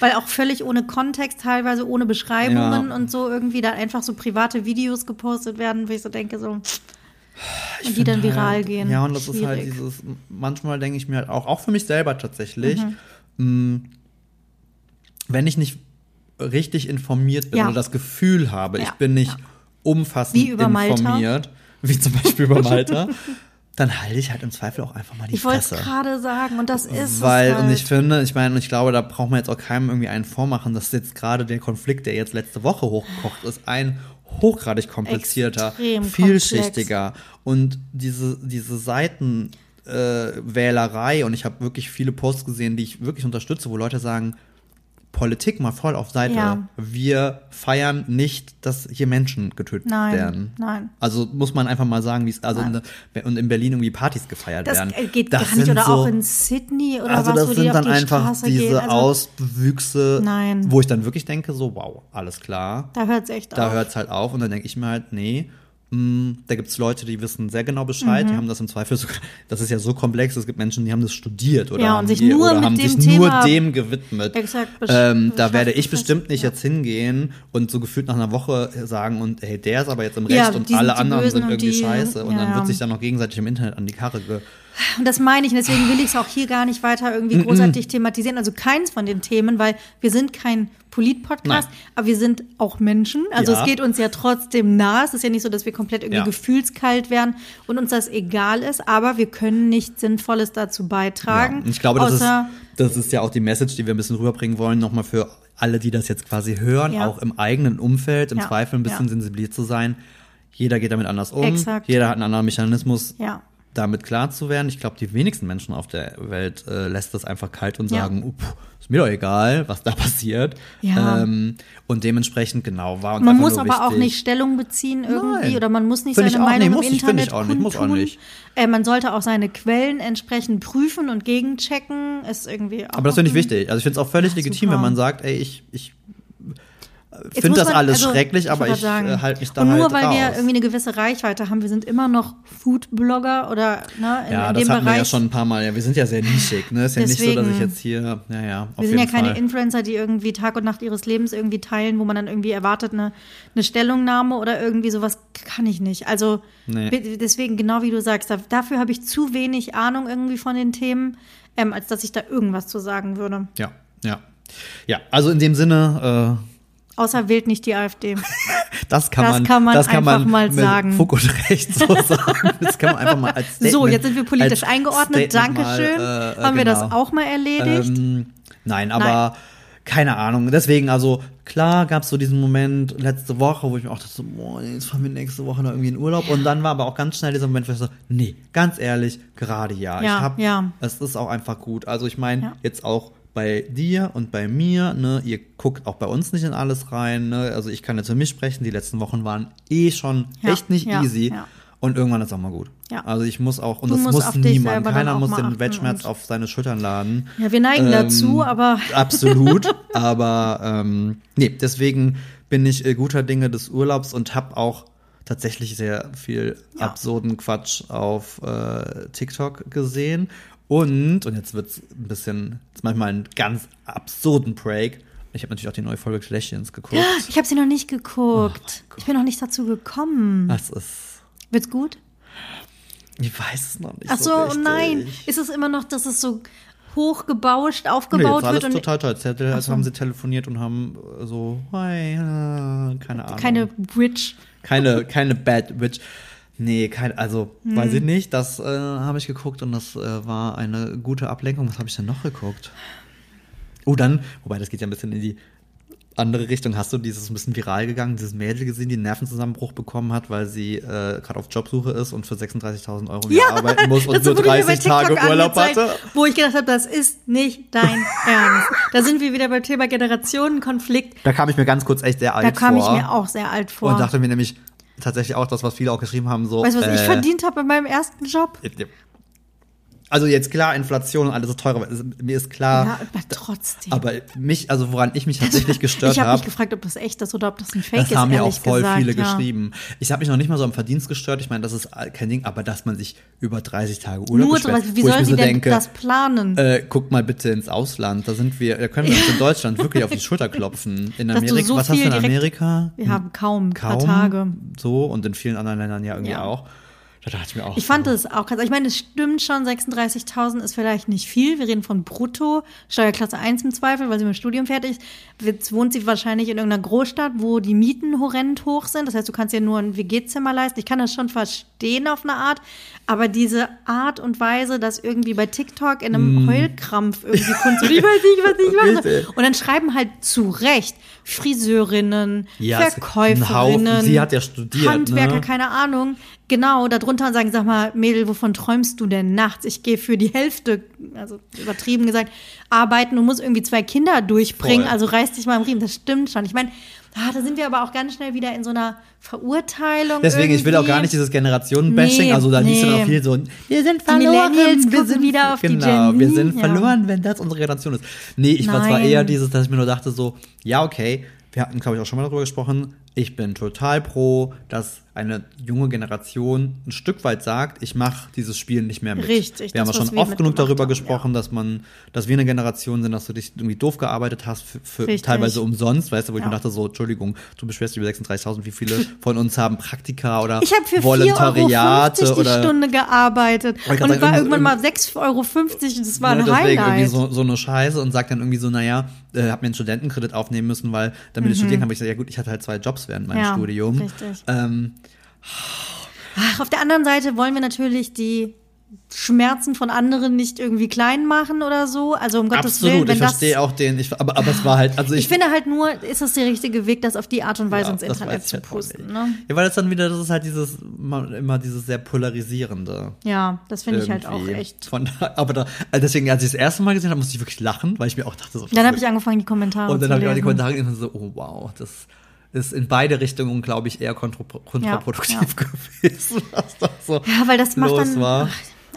Weil auch völlig ohne Kontext, teilweise ohne Beschreibungen Ja. und so irgendwie da einfach so private Videos gepostet werden, wo ich so denke, so. und die dann find viral halt, gehen. Ja, und das ist halt Schwierig. dieses, manchmal denke ich mir halt auch, auch für mich selber tatsächlich, Mhm. mh, wenn ich nicht richtig informiert bin Ja. oder das Gefühl habe, ich Ja, bin nicht umfassend Wie über Malta. informiert, wie zum Beispiel über Malta, dann halte ich halt im Zweifel auch einfach mal die Ich wollte es Fresse. gerade sagen und das ist Weil, es halt. und ich finde, ich meine, ich glaube, da braucht man jetzt auch keinem irgendwie einen vormachen, dass jetzt gerade der Konflikt, der jetzt letzte Woche hochgekocht ist, ein hochgradig komplizierter, Extrem vielschichtiger und diese, diese Seitenwählerei äh, und ich habe wirklich viele Posts gesehen, die ich wirklich unterstütze, wo Leute sagen, Politik mal voll auf Seite. Ja. Wir feiern nicht, dass hier Menschen getötet Nein, werden. nein. Also muss man einfach mal sagen, wie es also in, und in Berlin irgendwie Partys gefeiert das werden. geht Das gar nicht. Oder so, auch in Sydney oder also was, das wo sind die dann die einfach Straße diese gehen. Also, Auswüchse, Nein. wo ich dann wirklich denke, so wow, alles klar. da hört es echt Da auf. hört es halt auf und dann denke ich mir halt, nee, da gibt es Leute, die wissen sehr genau Bescheid, Mhm. die haben das im Zweifel sogar, das ist ja so komplex, es gibt Menschen, die haben das studiert oder Ja, und haben, sich die, nur oder haben dem sich Thema nur dem gewidmet. exakt Ähm, da werde ich bestimmt nicht Ja. jetzt hingehen und so gefühlt nach einer Woche sagen und hey, der ist aber jetzt im Ja, Recht und die sind alle anderen sind und irgendwie die- scheiße und dann ja. wird sich dann noch gegenseitig im Internet an die Karre ge Und das meine ich, und deswegen will ich es auch hier gar nicht weiter irgendwie großartig thematisieren. Also keins von den Themen, weil wir sind kein Polit-Podcast, aber wir sind auch Menschen. Also Ja. es geht uns ja trotzdem nah. Es ist ja nicht so, dass wir komplett irgendwie Ja. gefühlskalt werden und uns das egal ist, aber wir können nichts Sinnvolles dazu beitragen. Ja, und ich glaube, das ist, das ist ja auch die Message, die wir ein bisschen rüberbringen wollen, nochmal für alle, die das jetzt quasi hören, auch im eigenen Umfeld, im Zweifel ein bisschen sensibilisiert zu sein. Jeder geht damit anders um. Exakt. Jeder hat einen anderen Mechanismus, Ja. Damit klar zu werden. Ich glaube, die wenigsten Menschen auf der Welt äh, lässt das einfach kalt und Ja. sagen, "Uh, puh, ist mir doch egal, was da passiert. Ja. Ähm, und dementsprechend, genau, war uns Man muss aber auch wichtig. nicht Stellung beziehen irgendwie Nein. oder man muss nicht Find seine auch. Meinung muss im ich, Internet ich auch nicht, muss auch nicht. Äh, man sollte auch seine Quellen entsprechend prüfen und gegenchecken. Ist irgendwie auch Aber das finde ich wichtig. Also ich finde es auch völlig legitim, super. wenn man sagt, ey, ich, ich finde das man- alles also, schrecklich, aber ich sagen, äh, halte mich da Und nur halt weil raus. wir irgendwie eine gewisse Reichweite haben, wir sind immer noch Food-Blogger oder ne, in, ja, in das dem hatten wir Bereich. ja schon ein paar Mal. Ja, wir sind ja sehr nischig, ne? Ist ja nicht so, dass ich Deswegen. jetzt hier, naja, auf wir sind ja keine Fall. Influencer, die irgendwie Tag und Nacht ihres Lebens irgendwie teilen, wo man dann irgendwie erwartet, eine, eine Stellungnahme oder irgendwie sowas kann ich nicht. Also Nee. deswegen, genau wie du sagst, da, dafür habe ich zu wenig Ahnung irgendwie von den Themen, ähm, als dass ich da irgendwas zu sagen würde. Ja, ja. Ja, also in dem Sinne, äh, Außer wählt nicht die AfD. das kann Das man, kann man das kann einfach man mal sagen. Und Recht so sagen. Das kann man einfach mal als Statement, so, jetzt sind wir politisch eingeordnet. Statement Dankeschön. Mal, äh, Haben wir das genau. auch mal erledigt? Ähm, nein, aber keine Ahnung. Deswegen, also klar gab es so diesen Moment letzte Woche, wo ich mir auch dachte, boah, jetzt fahren wir nächste Woche noch irgendwie in Urlaub. Und dann war aber auch ganz schnell dieser Moment, wo ich so, nee, ganz ehrlich, gerade ja. Ja, ich hab, ja. es ist auch einfach gut. Also ich meine, Ja. jetzt auch bei dir und bei mir, ne, ihr guckt auch bei uns nicht in alles rein, ne? Also ich kann jetzt für mich sprechen, die letzten Wochen waren eh schon Ja, echt nicht ja, easy. ja. Und irgendwann ist auch mal gut. Ja. Also ich muss auch, und Du das muss niemand, keiner muss den und- auf seine Schultern laden. Ja, wir neigen Ähm, dazu, aber Absolut, aber ähm, nee, deswegen bin ich äh, guter Dinge des Urlaubs und habe auch tatsächlich sehr viel Ja. absurden Quatsch auf äh, TikTok gesehen. Und, und jetzt wird's ein bisschen, jetzt manchmal einen ganz absurden Break. Ich habe natürlich auch die neue Folge Kardashians geguckt. ich habe sie noch nicht Oh geguckt. ich bin noch nicht dazu gekommen. Das ist, Wird's gut? ich weiß es noch nicht Ach so so, richtig. nein. Ist es immer noch, dass es so hochgebauscht, Nee, aufgebaut jetzt alles wird total toll. Jetzt Ach so. haben sie telefoniert und haben äh, so, hi, keine Ahnung. keine Bridge? keine, keine Bad Witch. Nee, kein, also Hm. weiß ich nicht. Das äh, habe ich geguckt und das äh, war eine gute Ablenkung. Was habe ich denn noch geguckt? Oh, dann, wobei das geht ja ein bisschen in die andere Richtung. Hast du dieses ein bisschen viral gegangen, dieses Mädel gesehen, die einen Nervenzusammenbruch bekommen hat, weil sie äh, gerade auf Jobsuche ist und für 36.000 Euro Jahr arbeiten muss und nur wurde mir bei 30 Tage Urlaub hatte? Wo ich gedacht habe, das ist nicht dein Ernst. Da sind wir wieder beim Thema Generationenkonflikt. Da kam ich mir ganz kurz echt sehr alt Da kam vor. ich mir auch sehr alt vor. Und dachte mir nämlich tatsächlich auch das, was viele auch geschrieben haben, so. weißt du, was ich äh, verdient habe in meinem ersten Job? Also jetzt klar, Inflation und alles ist teurer, mir ist klar. Ja, aber trotzdem. Aber mich, also woran ich mich tatsächlich gestört ich habe habe, mich gefragt, ob das echt ist oder ob das ein Fake das ist. haben ja auch voll gesagt, viele ja. geschrieben. Ich habe mich noch nicht mal so am Verdienst gestört. Ich meine, das ist kein Ding, aber dass man sich über 30 Tage Urlaub Nur beschwert, sowas, wie wo ich soll mir sie so denn denke, das planen? äh, guck mal bitte ins Ausland. Da sind wir, da können wir uns in Deutschland wirklich auf die Schulter klopfen. In Amerika, so was hast du in direkt- Amerika? wir haben kaum, ein paar Kaum Tage. so und in vielen anderen Ländern ja irgendwie Ja. auch. Da dachte ich mir auch. Ich fand so, es auch krass. Ich meine, es stimmt schon, 36.000 ist vielleicht nicht viel. Wir reden von Brutto, Steuerklasse 1 im Zweifel, weil sie mit dem Studium fertig ist. Jetzt wohnt sie wahrscheinlich in irgendeiner Großstadt, wo die Mieten horrend hoch sind. Das heißt, du kannst dir nur ein WG-Zimmer leisten. Ich kann das schon verstehen auf eine Art. Aber diese Art und Weise, dass irgendwie bei TikTok in einem Heulkrampf irgendwie Kunst, und ich weiß nicht, was ich mache. Und dann schreiben halt zu Recht Friseurinnen, Ja, Verkäuferinnen. Sie hat ja studiert, Handwerker, ne? keine Ahnung, genau, darunter und sagen, sag mal, Mädel, wovon träumst du denn nachts? Ich gehe für die Hälfte, also übertrieben gesagt, arbeiten und muss irgendwie zwei Kinder durchbringen, Voll. also reiß dich mal im Riemen. Das stimmt schon. Ich meine, ah, da sind wir aber auch ganz schnell wieder in so einer Verurteilung. Deswegen, ich will auch irgendwie. gar nicht dieses Generationen-Bashing, Nee, also da liest du dann nee. auch viel so, wir sind Die verloren, wir sind wieder auf die genau, Gen wir sind ja. verloren, wenn das unsere Generation ist. Nee, ich war zwar Nein. eher dieses, dass ich mir nur dachte so, ja, okay, wir hatten, glaube ich, auch schon mal darüber gesprochen, ich bin total pro, dass eine junge Generation ein Stück weit sagt, ich mache dieses Spiel nicht mehr mit. Richtig, Wir haben das, ja was schon wir oft genug darüber haben, gesprochen, dass man, dass wir eine Generation sind, dass du dich irgendwie doof gearbeitet hast, für, für teilweise umsonst, weißt du, wo ich Ja. mir dachte so, Entschuldigung, du beschwerst dich über 36.000, wie viele von uns haben Praktika oder Ich habe für 4,50 Volontariate Euro die oder Stunde gearbeitet ich und grad war irgendwann mal irgend- 6,50 Euro, das war ne, ein deswegen irgendwie Highlight. so, so eine Scheiße und sagt dann irgendwie so, naja, äh, hab mir einen Studentenkredit aufnehmen müssen, weil damit ich studieren kann, aber ich sage, ja gut, ich hatte halt zwei Jobs während meinem. Ja, Studium. richtig. Ähm, Ach, auf der anderen Seite wollen wir natürlich die Schmerzen von anderen nicht irgendwie klein machen oder so. Also um Gottes absolut, Willen, wenn ich das. verstehe auch den, ich, aber, aber es war halt, also ich, Ich finde halt nur, ist das der richtige Weg, das auf die Art und Weise Ja, ins Internet zu halt posten. nicht. Ne? Ja, weil das dann wieder, das ist halt dieses, immer dieses sehr polarisierende. Ja, das finde ich halt auch echt. Von, aber da, also deswegen, als ich das erste Mal gesehen habe, musste ich wirklich lachen, weil ich mir auch dachte, so, Dann habe ich angefangen, die Kommentare Und dann zu habe ich auch die lesen. Kommentare gelesen und so, oh wow, das ist in beide Richtungen, glaube ich, eher kontra kontraproduktiv ja. gewesen, was da so Ja, weil das macht dann. war.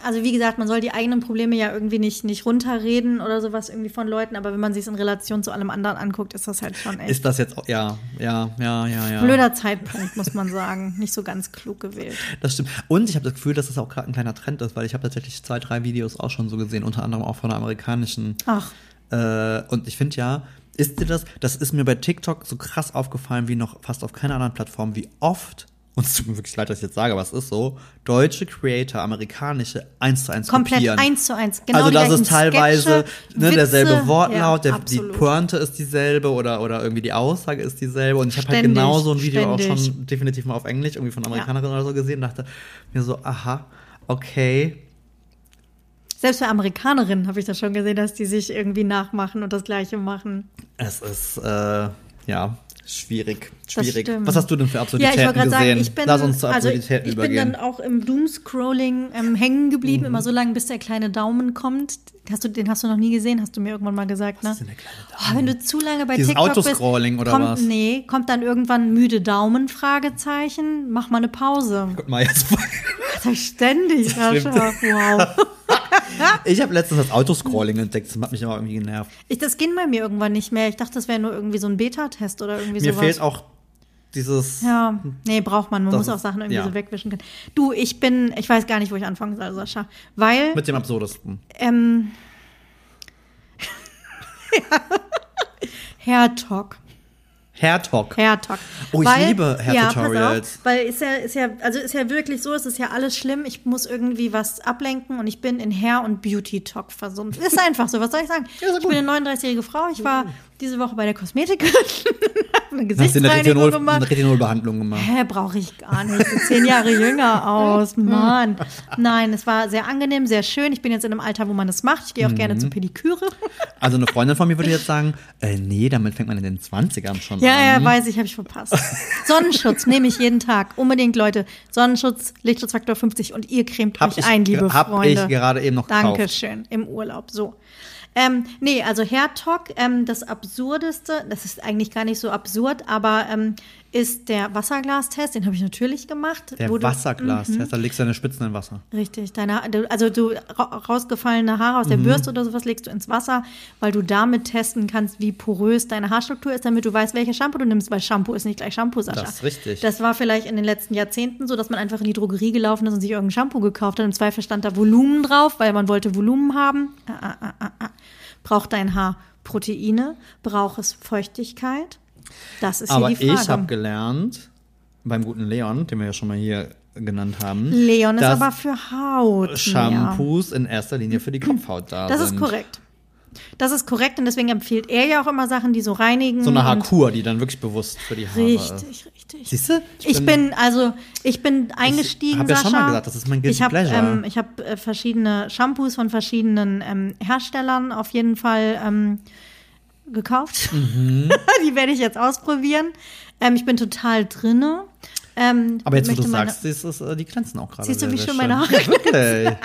Also wie gesagt, man soll die eigenen Probleme ja irgendwie nicht, nicht runterreden oder sowas irgendwie von Leuten, aber wenn man sich es in Relation zu allem anderen anguckt, ist das halt schon echt Ist das jetzt, auch- ja, ja, ja, ja, ja. blöder Zeitpunkt, muss man sagen. Nicht so ganz klug gewählt. Das stimmt. Und ich habe das Gefühl, dass das auch gerade ein kleiner Trend ist, weil ich habe tatsächlich zwei, drei Videos auch schon so gesehen, unter anderem auch von einer amerikanischen. Ach, Äh, und ich finde ja, ist dir das, das ist mir bei TikTok so krass aufgefallen wie noch fast auf keiner anderen Plattform, wie oft, und es tut mir wirklich leid, dass ich jetzt sage, aber es ist so, deutsche Creator, amerikanische, eins zu eins komplett kopieren. eins zu eins. Genau also das ist teilweise Sketche, ne, derselbe Witze. Wortlaut, Ja, der, die. Pointe ist dieselbe oder, oder irgendwie die Aussage ist dieselbe. Und ich habe halt genau so ein Video auch ständig. schon definitiv mal auf Englisch, irgendwie von Amerikanerinnen oder so gesehen, dachte mir so, aha, okay. Selbst bei Amerikanerinnen habe ich das schon gesehen, dass die sich irgendwie nachmachen und das Gleiche machen. Es ist, äh, ja, schwierig. Das Schwierig. Was hast du denn für Ja, Absurditäten ich wollte gerade gesehen? sagen, ich bin, Lass uns zu also ich, Absurditäten ich bin übergehen. dann auch im Doomscrolling ähm, hängen geblieben, Mhm. immer so lange, bis der kleine Daumen kommt. Hast du, den hast du noch nie gesehen, hast du mir irgendwann mal gesagt, ne? ist denn der kleine Oh, wenn du zu lange bei Dieses TikTok Autoscrolling bist, oder kommt, was? Nee, kommt dann irgendwann müde Daumen, Fragezeichen, mach mal eine Pause. Guck mal jetzt. Das ich ständig. Sascha. Wow. Ich habe letztens das Autoscrolling entdeckt. Das hat mich aber irgendwie genervt. Ich, das ging bei mir irgendwann nicht mehr. Ich dachte, das wäre nur irgendwie so ein Beta-Test oder irgendwie Mir sowas. fehlt auch dieses. Ja, nee, braucht man. Man muss auch Sachen irgendwie ja. so wegwischen können. Du, ich bin, ich weiß gar nicht, wo ich anfangen soll, Sascha. Weil, Mit dem absurdesten. ähm, Hair-Talk. Hair-Talk. Hair-Talk. Oh, ich Weil- liebe Ja, Hair-Tutorials. auf, weil ist ja, ist ja, also ist ja wirklich so, es ist ja alles schlimm. Ich muss irgendwie was ablenken und ich bin in Hair- und Beauty-Talk versumpft. Ist einfach so, was soll ich sagen? Ja, ja ich bin gut. eine 39-jährige Frau. Ich war diese Woche bei der Kosmetikerin. eine Gesichtsreinigung Retinol, gemacht. eine Retinolbehandlung gemacht? Hä, brauche ich gar nicht. Ich zehn Jahre jünger aus. Mann. Nein, es war sehr angenehm, sehr schön. Ich bin jetzt in einem Alter, wo man das macht. Ich gehe auch Mhm. gerne zur Pediküre. Also eine Freundin von mir würde jetzt sagen, äh, nee, damit fängt man in den 20ern schon Ja, an. ja, weiß ich, habe ich verpasst. Sonnenschutz nehme ich jeden Tag. Unbedingt, Leute. Sonnenschutz, Lichtschutzfaktor 50 und ihr cremt Hab euch ich, ein, liebe hab Freunde. ich gerade eben noch gekauft. Dankeschön. Im Urlaub, so. Ähm, nee, also Hairtalk, ähm, das Absurdeste, das ist eigentlich gar nicht so absurd, aber ähm, ist der Wasserglastest, den habe ich natürlich gemacht. Der du- Mhm. Da legst du deine Spitzen in Wasser. Richtig, deine, also du ra- rausgefallene Haare Mhm. aus der Bürste oder sowas legst du ins Wasser, weil du damit testen kannst, wie porös deine Haarstruktur ist, damit du weißt, welches Shampoo du nimmst, weil Shampoo ist nicht gleich Shampoo, Sascha. Das ist richtig. Das war vielleicht in den letzten Jahrzehnten so, dass man einfach in die Drogerie gelaufen ist und sich irgendein Shampoo gekauft hat. Im Zweifel stand da Volumen drauf, weil man wollte Volumen haben. Ah, ah, ah, ah, ah. Braucht dein Haar Proteine? Braucht es Feuchtigkeit? Das ist Aber hier die Frage. ich habe gelernt, beim guten Leon, den wir ja schon mal hier genannt haben, Leon ist aber für Haut. Shampoos in erster Linie für die Kopfhaut da Das sind. ist korrekt. Das ist korrekt und deswegen empfiehlt er ja auch immer Sachen, die so reinigen. So eine Haarkur, die dann wirklich bewusst für die Haare Richtig, richtig. Siehst du? Ich bin, also, ich bin eingestiegen, hab ja schon mal gesagt, das ist mein Guilty ich hab, Pleasure. Ähm, ich habe äh, verschiedene Shampoos von verschiedenen ähm, Herstellern auf jeden Fall ähm, gekauft. Mhm. Die werde ich jetzt ausprobieren. Ähm, ich bin total drinne. Ähm, Aber jetzt, wo du meine- sagst, siehst du, äh, die glänzen auch gerade. Siehst du, wie schön meine Haare wirklich.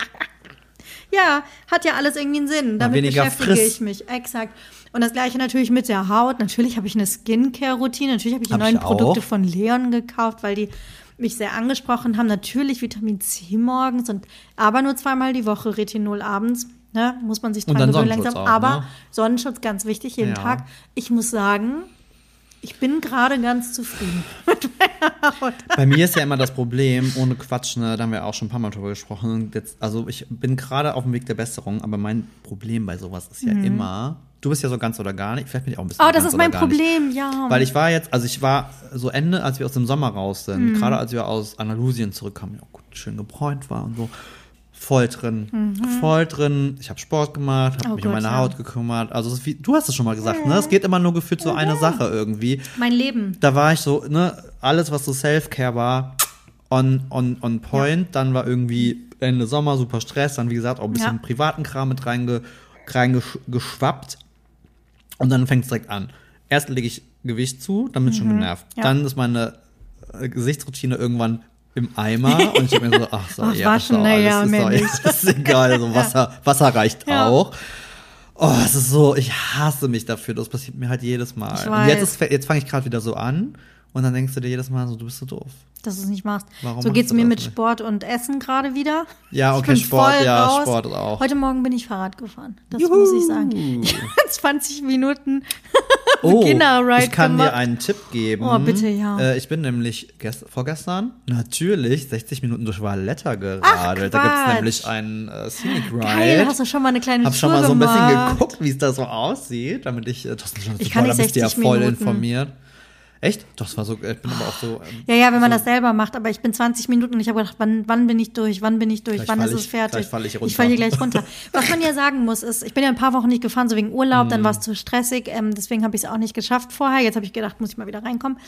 Ja, hat ja alles irgendwie einen Sinn. Damit weniger beschäftige friss. ich mich. Exakt. Und das gleiche natürlich mit der Haut. Natürlich habe ich eine Skincare-Routine. Natürlich habe ich die Hab neuen ich Produkte von Leon gekauft, weil die mich sehr angesprochen haben. Natürlich Vitamin C morgens und aber nur zweimal die Woche Retinol abends. Ne, muss man sich dran gewöhnen langsam. auch, aber ne? Sonnenschutz ganz wichtig jeden Ja. Tag. Ich muss sagen, ich bin gerade ganz zufrieden mit meiner Haut. Bei mir ist ja immer das Problem, ohne Quatsch, ne, da haben wir auch schon ein paar Mal drüber gesprochen. Jetzt, also ich bin gerade auf dem Weg der Besserung, aber mein Problem bei sowas ist ja immer, du bist ja so ganz oder gar nicht, vielleicht bin ich auch ein bisschen Oh, das ganz ist mein gar nicht. Problem, ja. Weil ich war jetzt, also ich war so Ende, als wir aus dem Sommer raus sind, Mhm. gerade als wir aus Andalusien zurückkamen, ja gut, schön gebräunt war und so, voll drin, voll drin. Ich habe Sport gemacht, habe Mhm. Oh mich um Gott, meine ja. Haut gekümmert. Also wie, du hast es schon mal gesagt, ne? Es geht immer nur gefühlt so eine Sache irgendwie. mein Leben. Da war ich so, ne, alles was so Self-Care war, on, on, on point. Dann war irgendwie Ende Sommer super Stress, dann wie gesagt auch ein bisschen Ja. privaten Kram mit reinge, reingeschwappt. Und dann fängt es direkt an. Erst lege ich Gewicht zu, dann bin ich schon genervt. Mhm. Ja. Dann ist meine äh, Gesichtsroutine irgendwann im Eimer und ich denke mir so, ach so, Ach, ja, waschen, na alles, ja, ist, doch, ist egal, also Wasser, Wasser reicht Ja. auch. Oh, es ist so, ich hasse mich dafür. Das passiert mir halt jedes Mal. Und jetzt, ist, jetzt fange ich gerade wieder so an und dann denkst du dir jedes Mal so, du bist so doof. dass du es nicht machst. Warum so geht's du mir mit nicht? Sport und Essen gerade wieder. Ja, okay, Sport, ja, raus. Sport auch. Heute Morgen bin ich Fahrrad gefahren. Das Juhu. muss ich sagen. 20 Minuten. Oh, Beginner-Ride ich kann gemacht. dir einen Tipp geben. Oh, bitte, ja. Äh, ich bin nämlich gest vorgestern natürlich 60 Minuten durch Valletta geradelt. da gibt's nämlich einen äh, Scenic Ride. Geil, hast du schon mal eine kleine Hab Tour schon mal so ein bisschen gemacht. geguckt, wie es da so aussieht, damit ich, äh, das schon Ich kann da nicht bist du ja 60 voll Minuten. informiert. Echt? Das war so, ich bin aber auch so. Ähm, Ja, ja, wenn man so, das selber macht, aber ich bin 20 Minuten und ich habe gedacht, wann, wann bin ich durch, wann bin ich durch, wann fall ist es ich- fertig? gleich fall ich runter. Ich falle hier gleich runter. Was man ja sagen muss, ist, ich bin ja ein paar Wochen nicht gefahren, so wegen Urlaub, Mhm. dann war es zu stressig, ähm, deswegen habe ich es auch nicht geschafft vorher. Jetzt habe ich gedacht, muss ich mal wieder reinkommen.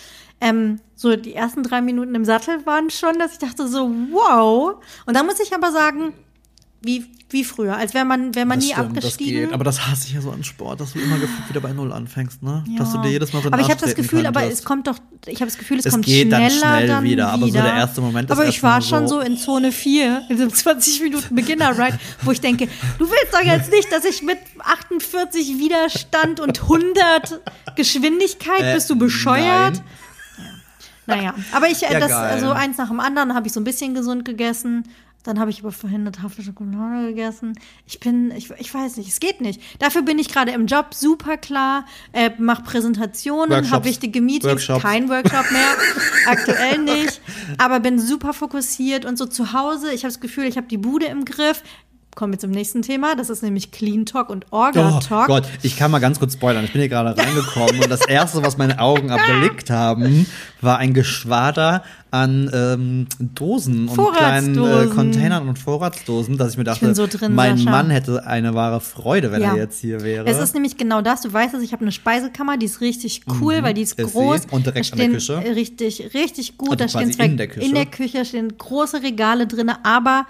Ähm, so die ersten drei Minuten im Sattel waren schon, dass ich dachte so, wow. Und dann muss ich aber sagen, wie, wie früher, als wäre man, wäre man das nie stimmt, das abgestiegen. geht. Aber das hasse ich ja so an Sport, dass du immer gefühlt wieder bei Null anfängst, ne? Dass du Ja. dir jedes Mal so einen Aber ich habe das Gefühl, aber könntest. es kommt doch, ich habe das Gefühl, es, Es kommt geht dann schneller schnell dann wieder, aber so der erste Moment ist Aber ich war schon so- so in Zone 4, in diesem 20 Minuten Beginner Ride, wo ich denke, du willst doch jetzt nicht, dass ich mit 48 Widerstand und 100 Geschwindigkeit, Äh, bist du bescheuert? nein. Naja, aber ich, äh, Ja, das, geil. also eins nach dem anderen habe ich so ein bisschen gesund gegessen. Dann habe ich aber vorhin eine Tafel Schokolade gegessen. Ich bin, ich, ich weiß nicht, es geht nicht. Dafür bin ich gerade im Job super klar, äh, mache Präsentationen, habe wichtige Meetings, kein Workshop mehr, aktuell nicht, aber bin super fokussiert und so zu Hause. Ich habe das Gefühl, ich habe die Bude im Griff. Kommen wir zum nächsten Thema. Das ist nämlich Clean Talk und Orga Oh Talk. Gott, ich kann mal ganz kurz spoilern. Ich bin hier gerade reingekommen und das erste, was meine Augen erblickt haben, war ein Geschwader an ähm, Dosen und kleinen äh. Containern und Vorratsdosen, dass ich mir dachte, bin so drin, mein Sascha. Mann hätte eine wahre Freude, wenn Ja. er jetzt hier wäre. Es ist nämlich genau das. Du weißt es, ich habe eine Speisekammer, die ist richtig cool, weil die ist, Mhm. Ist sie. groß. Und direkt da an der Küche. Richtig, richtig gut. Also da stehen zwei in der Küche. in der Küche stehen große Regale drin, aber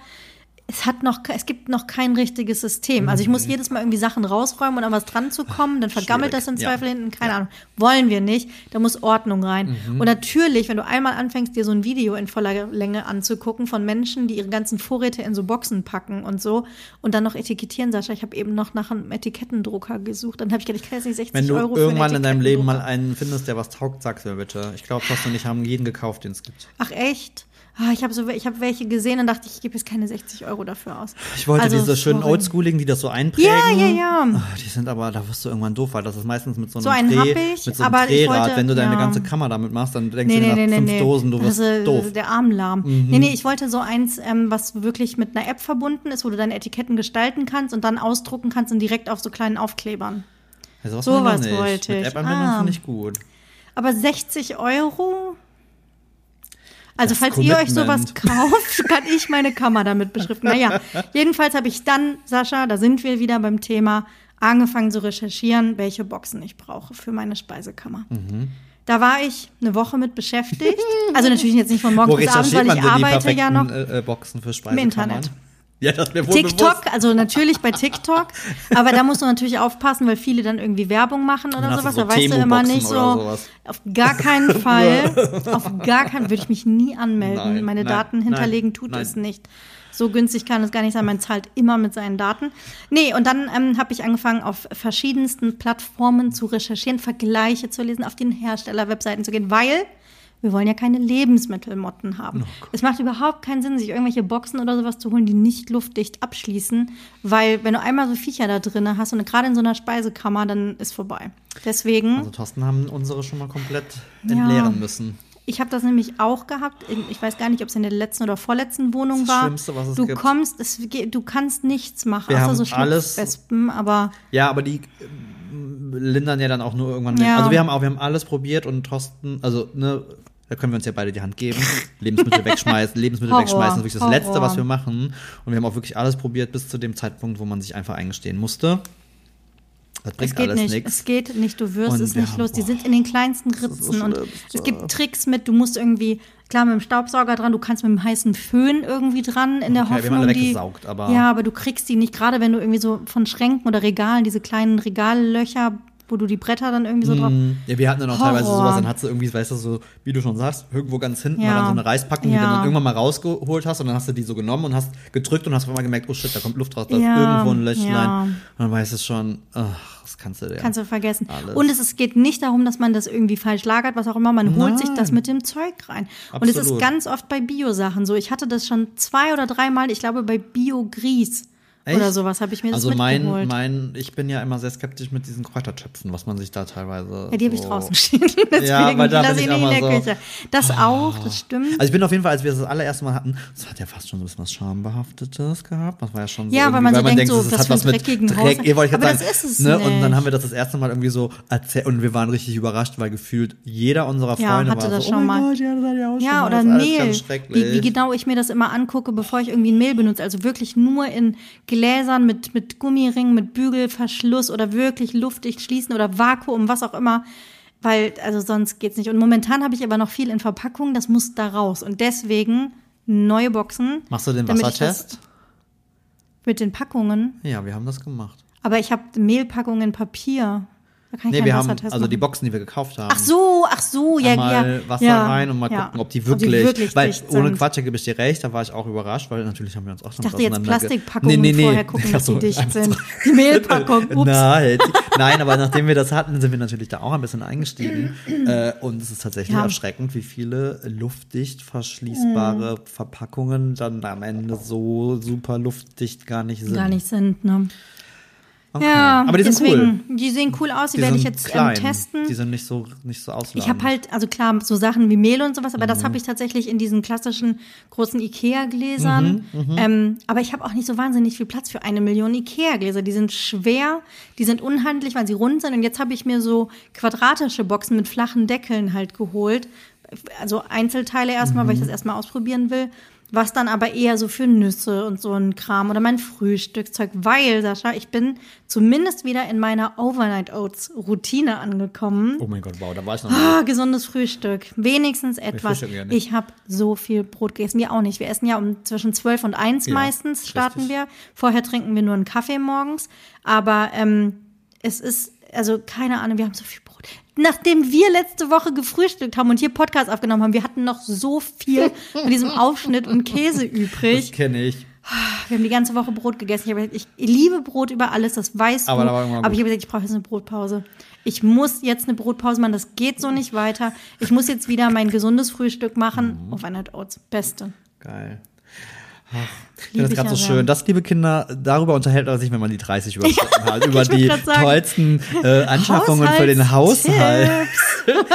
es hat noch, es gibt noch kein richtiges System. Also ich muss jedes Mal irgendwie Sachen rausräumen und an was dran zu kommen, dann vergammelt Mhm. Schwierig, das im ja. Zweifel hinten, keine Ahnung. Wollen wir nicht. Da muss Ordnung rein. Mhm. Und natürlich, wenn du einmal anfängst, dir so ein Video in voller Länge anzugucken von Menschen, die ihre ganzen Vorräte in so Boxen packen und so und dann noch etikettieren, Sascha, ich habe eben noch nach einem Etikettendrucker gesucht. Dann habe ich gedacht, ich kann jetzt nicht 60 wenn du Euro für einen irgendwann in deinem Leben mal einen findest, der was taugt, sag's mir bitte. Ich glaube, Thorsten und ich haben jeden gekauft, den es gibt. Ach echt? Ah, ich habe so, ich habe welche gesehen und dachte, ich gebe jetzt keine 60 Euro dafür aus. Ich wollte Also, diese schönen. Oldschooligen, die das so einprägen. Ja, ja, ja. Ah, Die sind aber, da wirst du irgendwann doof, weil das ist meistens mit so einem So einen Dreh, hab ich, mit so einem Drehrad. wollte- Wenn du deine ja. ganze Kammer damit machst, dann denkst Nee, du dir nee, nach nee, fünf nee. Dosen, du wirst das ist, doof. Der Arm lahm. Mhm. Nee, nee, ich wollte so eins, ähm, was wirklich mit einer App verbunden ist, wo du deine Etiketten gestalten kannst und dann ausdrucken kannst und direkt auf so kleinen Aufklebern. Also, was ich noch nicht. wollte Mit ich. App-Anbindung Ah. finde ich gut. Aber 60 Euro? Also, Das falls ihr euch sowas Commitment. kauft, kann ich meine Kammer damit beschriften. Naja, jedenfalls habe ich dann, Sascha, da sind wir wieder beim Thema, angefangen zu recherchieren, welche Boxen ich brauche für meine Speisekammer. Mhm. Da war ich eine Woche mit beschäftigt. Also natürlich jetzt nicht von morgens Wo bis abends, weil ich arbeite ja noch. äh, äh, Boxen für Speisekammern? Internet. Ja, das mir wohl TikTok, bewusst. also natürlich bei TikTok, aber da musst du natürlich aufpassen, weil viele dann irgendwie Werbung machen oder Dann sowas. so da weißt du immer nicht so. Auf gar keinen Fall, auf gar keinen würde ich mich nie anmelden. Nein, Meine nein, Daten hinterlegen nein, tut es nicht. So günstig kann es gar nicht sein. Man zahlt immer mit seinen Daten. Nee, und dann ähm, habe ich angefangen, auf verschiedensten Plattformen zu recherchieren, Vergleiche zu lesen, auf den Hersteller-Webseiten zu gehen, weil wir wollen ja keine Lebensmittelmotten haben. es macht überhaupt keinen Sinn, sich irgendwelche Boxen oder sowas zu holen, die nicht luftdicht abschließen, weil wenn du einmal so Viecher da drin hast und gerade in so einer Speisekammer, dann ist vorbei. Deswegen, Also Thorsten haben unsere schon mal komplett Ja. entleeren müssen. ich habe das nämlich auch gehabt. In, ich weiß gar nicht, ob es in der letzten oder vorletzten Wohnung Das ist das war. Schlimmste, was es du gibt. kommst, es, du kannst nichts machen, Wir außer haben so alles- Schlupfwespen, aber Ja, aber die ähm, lindern ja dann auch nur irgendwann. Ja. Also wir haben auch, wir haben alles probiert und Thorsten, also ne, da können wir uns ja beide die Hand geben. Lebensmittel wegschmeißen, Lebensmittel Horror, wegschmeißen, ist wirklich das Horror. Letzte, was wir machen. Und wir haben auch wirklich alles probiert bis zu dem Zeitpunkt, wo man sich einfach eingestehen musste. Das es bringt geht alles nicht. nichts. Es geht nicht, du wirst Und es nicht haben- los. Die sind in den kleinsten Ritzen und Schlimmste. es gibt Tricks mit, du musst irgendwie, klar, mit dem Staubsauger dran, du kannst mit dem heißen Föhn irgendwie dran, in der Okay, Hoffnung, die, aber- ja, aber du kriegst die nicht, gerade wenn du irgendwie so von Schränken oder Regalen, diese kleinen Regallöcher, wo du die Bretter dann irgendwie so drauf, Mhm. Ja, wir hatten dann auch teilweise Horror. sowas, dann hat sie irgendwie, weißt du, so, wie du schon sagst, irgendwo ganz hinten Ja. war dann so eine Reispackung, die Ja. du dann irgendwann mal rausgeholt hast und dann hast du die so genommen und hast gedrückt und hast auf einmal gemerkt, oh shit, da kommt Luft raus, da Ja, ist irgendwo ein Löchlein. Und dann weißt du schon, ach, das kannst du dir. Kannst du vergessen. Alles. Und es, es geht nicht darum, dass man das irgendwie falsch lagert, was auch immer. Man holt sich das Nein. mit dem Zeug rein. Und es ist Absolut. ganz oft bei Bio-Sachen so. Ich hatte das schon zwei oder dreimal, ich glaube, bei Bio-Grieß Echt? oder sowas habe ich mir das also mein, mitgeholt. mein, ich bin ja immer sehr skeptisch mit diesen Kräutertöpfen, was man sich da teilweise. ja, die habe ich so draußen stehen. Deswegen Ja, weil da bin ich die in auch der so, Küche. Das auch, das stimmt. Also ich bin auf jeden Fall, als wir das, das allererste Mal hatten, das hat ja fast schon so ein bisschen was Schambehaftetes gehabt. Das war ja schon so Ja, weil man so denkt, so, das hat was mit Dreck, Haushalt. ihr wollt ich Aber gerade das sagen, ist es ne? Und dann nicht. haben wir das das erste Mal irgendwie so erzählt und wir waren richtig überrascht, weil gefühlt jeder unserer Ja, Freunde hatte war das so, schon oh mal. Gott, ja, das hat ja auch schon Ja, mal, oder das Mehl. Wie, wie genau ich mir das immer angucke, bevor ich irgendwie ein Mehl benutze. Also wirklich nur in Gläsern mit, mit Gummiringen, mit Bügelverschluss oder wirklich luftdicht schließen oder Vakuum, was auch immer. Weil, also sonst geht's nicht. Und momentan habe ich aber noch viel in Verpackungen, das muss da raus. Und deswegen neue Boxen. Machst du den Wassertest? Mit den Packungen. Ja, wir haben das gemacht. Aber ich habe Mehlpackungen Papier. Da kann ich Nee, wir haben, also die machen. Boxen, die wir gekauft haben. Ach so, ach so, ja, mal ja. Wasser ja, rein und mal ja. gucken, ob die wirklich, weil dicht ohne sind. Quatsch, da gebe ich dir recht, da war ich auch überrascht, weil natürlich haben wir uns auch schon Ich dachte jetzt Plastikpackungen vorher gucken, dass die dicht sind. Die Mehlpackung, ups. Nein, nein, aber nachdem wir das hatten, sind wir natürlich da auch ein bisschen eingestiegen. äh, und es ist tatsächlich Ja. erschreckend, wie viele luftdicht verschließbare Mhm. Verpackungen dann am Ende so super luftdicht gar nicht sind. Gar nicht sind, ne? Okay. Ja, aber die sind cool. deswegen, Die sehen cool aus, die, Die werde ich jetzt ähm, testen. Die sind nicht so, nicht so ausladend. Ich habe halt, also klar, so Sachen wie Mehl und sowas, aber Mhm. das habe ich tatsächlich in diesen klassischen großen Ikea-Gläsern. Mhm, ähm, aber ich habe auch nicht so wahnsinnig viel Platz für eine Million Ikea-Gläser. Die sind schwer, die sind unhandlich, weil sie rund sind. Und jetzt habe ich mir so quadratische Boxen mit flachen Deckeln halt geholt. Also Einzelteile erstmal, Mhm. weil ich das erstmal ausprobieren will. Was dann aber eher so für Nüsse und so ein Kram oder mein Frühstückszeug, weil, Sascha, ich bin zumindest wieder in meiner Overnight Oats Routine angekommen. Oh mein Gott, wow, da war ich noch nicht. Ah, gesundes Frühstück. Wenigstens etwas. frühstücken ja. Ich habe so viel Brot gegessen. Wir auch nicht. Wir essen ja um zwischen 12 und 1 Ja, meistens starten richtig. wir. Vorher trinken wir nur einen Kaffee morgens. Aber ähm, es ist, also keine Ahnung, wir haben so viel Brot. Nachdem wir letzte Woche gefrühstückt haben und hier Podcast aufgenommen haben, wir hatten noch so viel von diesem Aufschnitt und Käse Das übrig. kenne ich. Wir haben die ganze Woche Brot gegessen. Ich, gesagt, ich liebe Brot über alles, das weißt Aber du. da Aber ich habe gesagt, ich brauche jetzt eine Brotpause. Ich muss jetzt eine Brotpause machen, das geht so nicht weiter. Ich muss jetzt wieder mein gesundes Frühstück machen. Mhm. Overnight Oats, beste. Geil. Ach, ich finde das gerade so sehr. schön. Das, liebe Kinder, darüber unterhält man sich, wenn man die 30 überschritten hat. Über die tollsten äh, Anschaffungen für den Haushalt.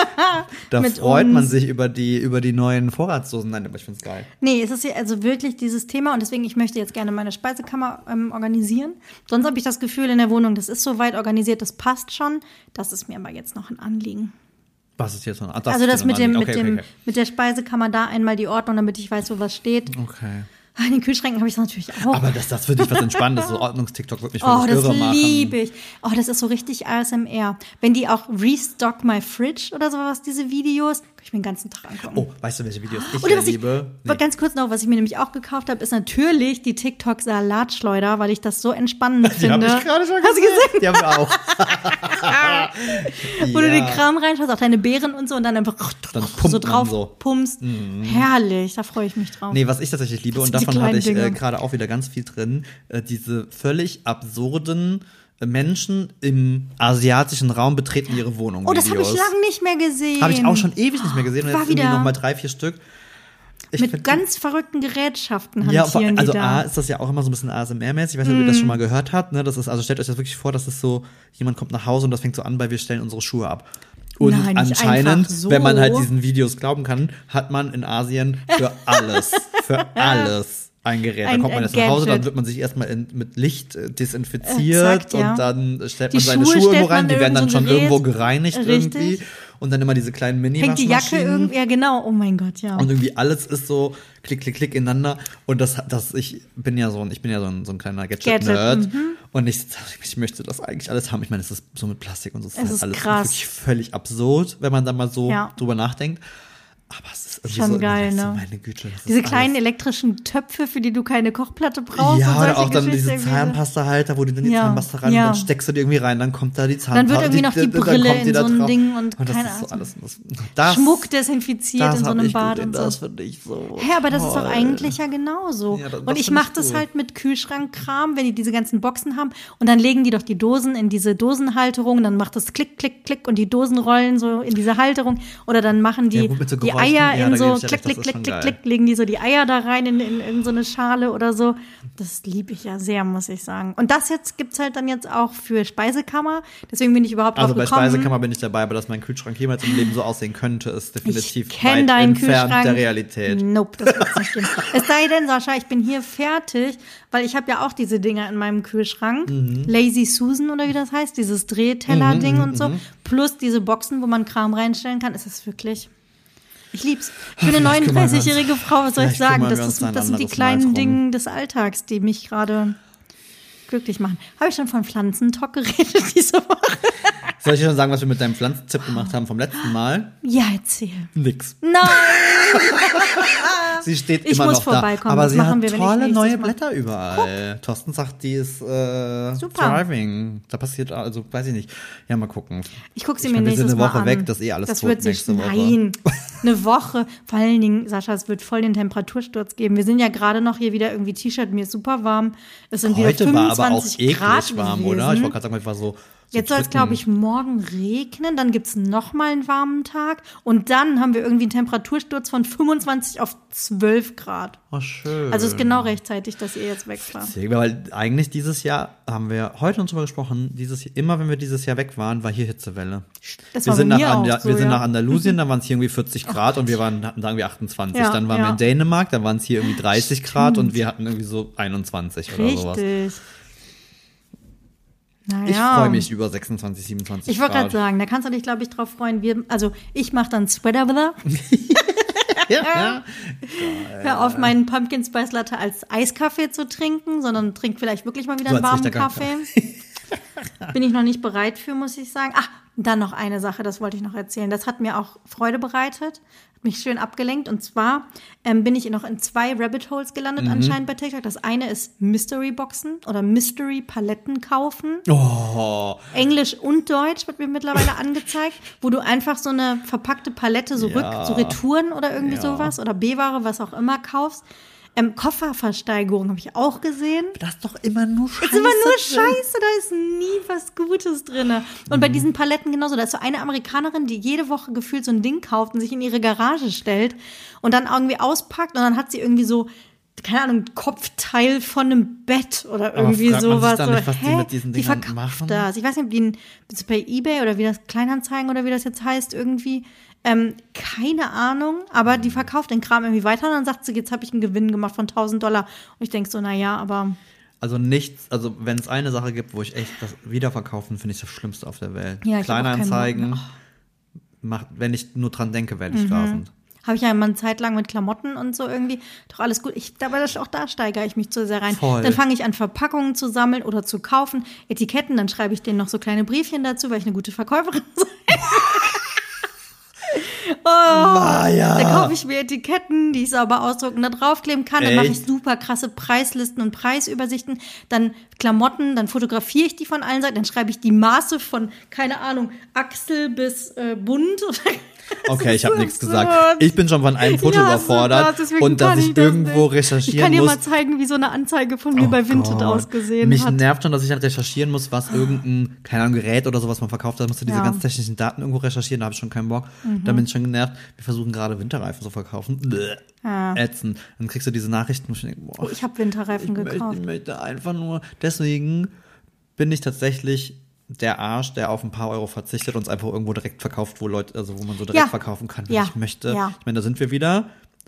Da mit freut man uns. sich über die, über die neuen Vorratsdosen. Nein, aber ich finde es geil. Nee, es ist ja also wirklich dieses Thema und deswegen, ich möchte jetzt gerne meine Speisekammer ähm, organisieren. Sonst habe ich das Gefühl in der Wohnung, das ist so weit organisiert, das passt schon. Das ist mir aber jetzt noch ein Anliegen. Was ist jetzt noch? Ach, also ist das dir mit noch dem, an- mit okay, dem, okay, mit der Speisekammer da einmal die Ordnung, damit ich weiß, wo was steht. okay. In den Kühlschränken habe ich das natürlich auch. Aber das, das für dich was Entspannendes. So Ordnungs-TikTok wird mich Oh, das machen. liebe ich. Oh, das ist so richtig ASMR. Wenn die auch Restock My Fridge oder sowas, diese Videos, kann ich mir den ganzen Tag angucken. Oh, weißt du, welche Videos ich Oder was ich, liebe? aber ganz kurz noch, was ich mir nämlich auch gekauft habe, ist natürlich die TikTok Salatschleuder, weil ich das so entspannend Die habe finde. ich gerade schon Hast du gesehen? Die haben wir auch. Wo du den. Kram reinschaust, auch deine Beeren und so und dann einfach Dann so drauf so. Mhm. pumpst. Herrlich, da freue ich mich drauf. Nee, was ich tatsächlich liebe, und sind die davon hatte ich äh, gerade auch wieder ganz viel drin, äh, diese völlig absurden äh, Menschen im asiatischen Raum betreten ihre Wohnung. oh, das habe ich lange nicht mehr gesehen. Habe ich auch schon ewig nicht mehr gesehen. Und jetzt irgendwie wieder- noch mal drei, vier Stück. Ich Mit ganz verrückten Gerätschaften ja, hantieren vor- also die A da. Mhm. ist das ja auch immer so ein bisschen ASMR-mäßig. Ich weiß nicht, ob ihr das schon mal gehört habt. Ne? Das ist, also stellt euch das wirklich vor, dass es so, jemand kommt nach Hause und das fängt so an, weil wir stellen unsere Schuhe ab. Und Nein, anscheinend, so. wenn man halt diesen Videos glauben kann, hat man in Asien für alles, für alles ein Gerät. Ein- da kommt man jetzt nach Hause, dann wird man sich erstmal in, mit Licht äh, desinfiziert Exakt, ja. und dann stellt Die man seine Schuhe Schuhe irgendwo rein, die werden dann so schon irgendwo gereinigt Richtig. irgendwie. Und dann immer diese kleinen mini Hängt die Jacke irgendwie, ja genau, oh mein Gott, ja. und irgendwie alles ist so klick, klick, klick ineinander. Und das, das, ich bin ja so ein, ich bin ja so ein, so ein kleiner Gadget-Nerd. Gadget, mhm. Und ich, ich möchte das eigentlich alles haben. Ich meine, es ist so mit Plastik und so. Es Es ist alles krass. wirklich völlig absurd, wenn man da mal so Ja. drüber nachdenkt. Aber es ist irgendwie Schon so, geil, so, ne? meine Güte. das Diese kleinen alles. elektrischen Töpfe, für die du keine Kochplatte brauchst. und Ja, solche oder auch dann diese so. Zahnpasta-Halter, wo du dann die Ja, Zahnpasta rein, ja. dann steckst du die irgendwie rein, dann kommt da die Zahnpasta. Dann wird irgendwie noch die Brille in so ein Ding und das keine so Ahnung. alles. Das, das, Schmuck desinfiziert das in so einem Bad und Das so. finde ich so. Hä, aber das ist doch toll. eigentlich ja genauso. Ja, das- und das ich mache das halt mit Kühlschrankkram, wenn die diese ganzen Boxen haben. Und dann legen die doch die Dosen in diese Dosenhalterung. Dann macht das Klick, Klick, Klick und die Dosen rollen so in diese Halterung. Oder dann machen die Eier in da so Klick, Klick, ist Klick, Klick. Klick, legen die so die Eier da rein in, in, in so eine Schale oder so. Das liebe ich ja sehr, muss ich sagen. Und das jetzt gibt's halt dann jetzt auch für Speisekammer. Deswegen bin ich überhaupt Also bei gekommen. Speisekammer bin ich dabei, aber dass mein Kühlschrank jemals im Leben so aussehen könnte, ist definitiv Ich weit deinen entfernt Kühlschrank. der Realität. Nope, das wird's nicht geben. es sei denn, Sascha, ich bin hier fertig, weil ich habe ja auch diese Dinger in meinem Kühlschrank. Mhm. Lazy Susan oder wie das heißt, dieses Drehteller-Ding und so. Plus diese Boxen, wo man Kram reinstellen kann. Ist das wirklich. Ich lieb's. Ich bin eine Vielleicht kümmern wir uns- 39-jährige Frau, was soll ich sagen? Das, ist, das sind die kleinen. Dinge des Alltags, die mich gerade glücklich machen. Habe ich schon von Pflanzentalk geredet diese Woche? Soll ich dir schon sagen, was wir mit deinem Pflanzenzip gemacht haben vom letzten Mal? Ja, erzähl. Nix. Nein! Sie steht Ich immer muss noch vorbeikommen, da. Aber sie machen hat wir, tolle neue Blätter überall. Thorsten sagt, die ist äh, Super. thriving. Da passiert, also weiß ich nicht. Ja, mal gucken. Ich gucke sie Ich mir meine, wir nächstes sind eine Woche an. weg, das ist eh alles Das tot wird sich, nächste Woche. nein, eine Woche. Vor allen Dingen, Sascha, es wird voll den Temperatursturz geben. Wir sind ja gerade noch hier wieder irgendwie T-Shirt, mir ist super warm. Es sind Heute wieder war aber auch 25 eklig Grad warm, gewesen. oder? Ich wollte gerade sagen, ich war so Jetzt soll es, glaube ich, morgen regnen, dann gibt es nochmal einen warmen Tag und dann haben wir irgendwie einen Temperatursturz von 25 auf 12 Grad. Oh, schön. Also ist genau rechtzeitig, dass ihr jetzt wegfahrt. Deswegen, Weil eigentlich dieses Jahr haben wir heute uns drüber gesprochen, dieses, immer wenn wir dieses Jahr weg waren, war hier Hitzewelle. Das wir war sind, nach, mir auch Anda- so, wir sind ja. nach Andalusien, da waren es hier irgendwie 40 Grad und wir waren, hatten irgendwie 28. Ja, dann waren wir ja. in Dänemark, da waren es hier irgendwie 30 Grad und wir hatten irgendwie so 21 oder sowas. Richtig. Naja. Ich freue mich über 26, 27 Ich wollte gerade sagen, da kannst du dich, glaube ich, drauf freuen. Wir, also ich mache dann Sweater weather. Ja, ja. Hör auf, meinen Pumpkin Spice Latte als Eiskaffee zu trinken, sondern trink vielleicht wirklich mal wieder So einen warmen Kaffee. Bin ich noch nicht bereit für, muss ich sagen. Ach, dann noch eine Sache, das wollte ich noch erzählen. Das hat mir auch Freude bereitet, mich schön abgelenkt. Und zwar ähm, bin ich noch in zwei Rabbit Holes gelandet Mhm. anscheinend bei TikTok. Das eine ist Mystery Boxen oder Mystery Paletten kaufen. Oh, Englisch und Deutsch wird mir mittlerweile angezeigt, wo du einfach so eine verpackte Palette, so, Ja. Rück, so Retouren oder irgendwie Ja. sowas oder B-Ware, was auch immer kaufst. Ähm, Kofferversteigerung habe ich auch gesehen. das ist doch immer nur Scheiße. Ist immer nur drin. Scheiße, da ist nie was Gutes drin. Und Mhm. bei diesen Paletten genauso. Da ist so eine Amerikanerin, die jede Woche gefühlt so ein Ding kauft und sich in ihre Garage stellt und dann irgendwie auspackt und dann hat sie irgendwie so, keine Ahnung, Kopfteil von einem Bett oder irgendwie man sich sowas. dann so, nicht, was die hä? mit diesen die Dingern verkauft machen? das. Ich weiß nicht, ob die ein- bei Ebay oder wie das Kleinanzeigen oder wie das jetzt heißt, irgendwie. Ähm, keine Ahnung, aber die verkauft den Kram irgendwie weiter und dann sagt sie, jetzt habe ich einen Gewinn gemacht von 1000 Dollar. Und ich denke so, naja, aber Also nichts, also wenn es eine Sache gibt, wo ich echt das Wiederverkaufen finde ich das Schlimmste auf der Welt. Ja, Kleinanzeigen, Bock macht, wenn ich nur dran denke, werde Mhm. ich rasend. Habe ich ja mal eine Zeit lang mit Klamotten und so irgendwie. Doch alles gut. Ich, aber das, auch da steigere ich mich zu sehr rein. Voll. Dann fange ich an, Verpackungen zu sammeln oder zu kaufen. Etiketten, dann schreibe ich denen noch so kleine Briefchen dazu, weil ich eine gute Verkäuferin bin. Maja. Dann kaufe ich mir Etiketten, die ich sauber ausdrucken, da draufkleben kann. Dann mache ich super krasse Preislisten und Preisübersichten. Dann Klamotten, dann fotografiere ich die von allen Seiten. Dann schreibe ich die Maße von, keine Ahnung, Achsel bis äh, Bund. Okay, ich habe nichts gesagt. Ich bin schon von einem Foto Ja, überfordert deswegen und dass ich das irgendwo nicht. recherchieren Ich kann dir muss. mal zeigen, wie so eine Anzeige von mir bei Vinted Gott. ausgesehen Mich hat. nervt schon, dass ich dann recherchieren muss, was irgendein, keine Ahnung, Gerät oder sowas man verkauft. Da musst du diese Ja. ganz technischen Daten irgendwo recherchieren, da habe ich schon keinen Bock. Da bin ich schon genervt. Wir versuchen gerade Winterreifen zu verkaufen. Bäh. Ja. Ätzend. Dann kriegst du diese Nachrichten, ich denke, boah, Oh, ich habe Winterreifen ich möchte, gekauft. ich möchte einfach nur. Deswegen bin ich tatsächlich der Arsch, der auf ein paar Euro verzichtet und es einfach irgendwo direkt verkauft, wo Leute, also wo man so direkt Ja. verkaufen kann. Ja. Ich möchte, Ja. ich meine, da sind wir wieder.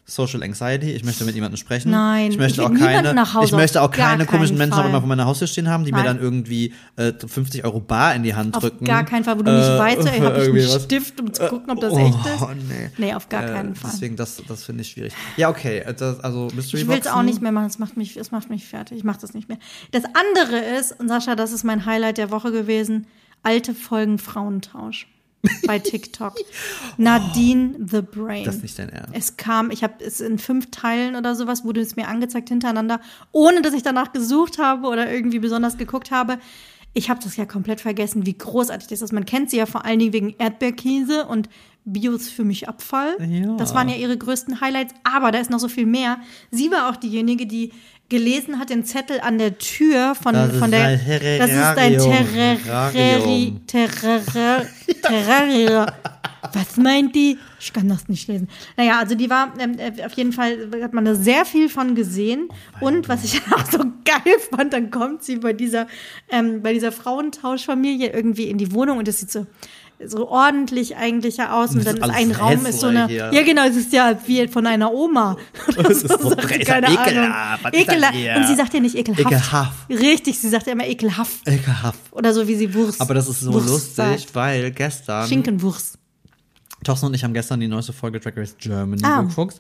Social Anxiety, ich möchte mit jemandem sprechen. Nein, ich möchte ich auch keine, ich möchte auch auf keine komischen keinen Menschen Fall. immer vor meiner Haustür stehen haben, die mir Nein. dann irgendwie äh, 50 Euro bar in die Hand Auf drücken. gar keinen Fall, wo du nicht Äh, weißt, ey, habe ich einen was. Stift, um zu gucken, ob das oh, echt ist? Nee. Nee, auf gar Äh, keinen Fall. Deswegen, das, das finde ich schwierig. Ja, okay. äh, Das, also Mystery Ich will es auch nicht mehr machen, es macht mich, es macht mich fertig. Ich mache das nicht mehr. Das andere ist, und Sascha, das ist mein Highlight der Woche gewesen, alte Folgen Frauentausch bei TikTok. Nadine the Brain. Das ist nicht dein Ernst. Es kam, ich habe es in fünf Teilen oder sowas, wurde es mir angezeigt hintereinander, ohne dass ich danach gesucht habe oder irgendwie besonders geguckt habe. Ich habe das ja komplett vergessen, wie großartig das ist. Man kennt sie ja vor allen Dingen wegen Erdbeerkäse und Bio ist für mich Abfall. Ja. Das waren ja ihre größten Highlights, aber da ist noch so viel mehr. Sie war auch diejenige, die gelesen hat den Zettel an der Tür von, Das von der. Das ist ein Terrarium. Terrari, Terrari, Terrarium. Was meint die? Ich kann das nicht lesen. Naja, also die war, ähm, äh, auf jeden Fall hat man da sehr viel von gesehen. Und was ich auch so geil fand, dann kommt sie bei dieser, ähm, bei dieser Frauentauschfamilie irgendwie in die Wohnung und das sieht so, so ordentlich eigentlich ja aus. Und Das dann ist ein Raum ist so eine, hässlich, ja. genau, es ist ja wie von einer Oma. Oder ist so sagt keine Ahnung. ekelhaft. Das Ekelhaft. hier? Und sie sagt ja nicht ekelhaft. Ekelhaft. Richtig, sie sagt ja immer ekelhaft. Ekelhaft. Oder so wie sie Wurst. Aber das ist so Wurst lustig, sagt. weil gestern Schinkenwurst. Thorsten und ich haben gestern die neueste Folge Drag Race Germany Ah. geguckt.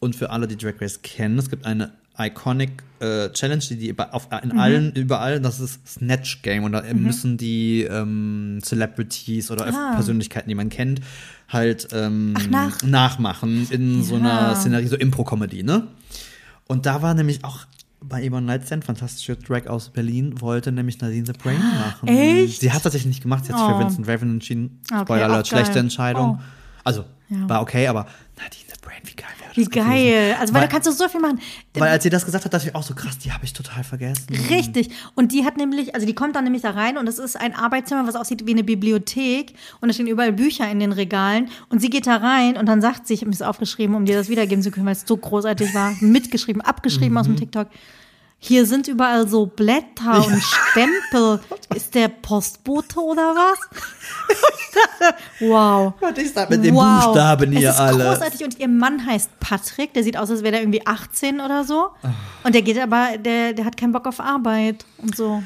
Und für alle, die Drag Race kennen, es gibt eine Iconic äh, Challenge, die die auf, in Mhm. allen, überall, das ist Snatch Game. Und da müssen die ähm, Celebrities oder Ah. Persönlichkeiten, die man kennt, halt ähm, Ach, nach- nachmachen in so einer Ja. Szenerie, so Impro-Comedy, ne? Und da war nämlich auch bei Yvonne Nightstand, fantastische Drag aus Berlin, wollte nämlich Nadine the Brain machen. Ah, Echt? Sie hat tatsächlich nicht gemacht, sie hat sich Oh. für Vincent Raven entschieden. Okay, Spoiler Alert, schlechte. Entscheidung. Oh. Also, Ja. war okay, aber Nadine the Brain, wie geil wäre Wie das gewesen. geil. Also, weil, Weil- da kannst du so viel machen. Weil als sie das gesagt hat, dachte ich auch so krass, die habe ich total vergessen. Richtig. Und die hat nämlich, also die kommt dann nämlich da rein und es ist ein Arbeitszimmer, was aussieht wie eine Bibliothek und da stehen überall Bücher in den Regalen und sie geht da rein und dann sagt sie, ich habe mir das aufgeschrieben, um dir das wiedergeben zu können, weil es so großartig war, mitgeschrieben, abgeschrieben aus dem TikTok. Hier sind überall so Blätter und Stempel. Ist der Postbote oder was? wow. Und ich sag mit den wow. Buchstaben hier es ist alle. großartig und ihr Mann heißt Patrick, der sieht aus, als wäre der irgendwie 18 oder so. Und der geht aber, der, der hat keinen Bock auf Arbeit und so.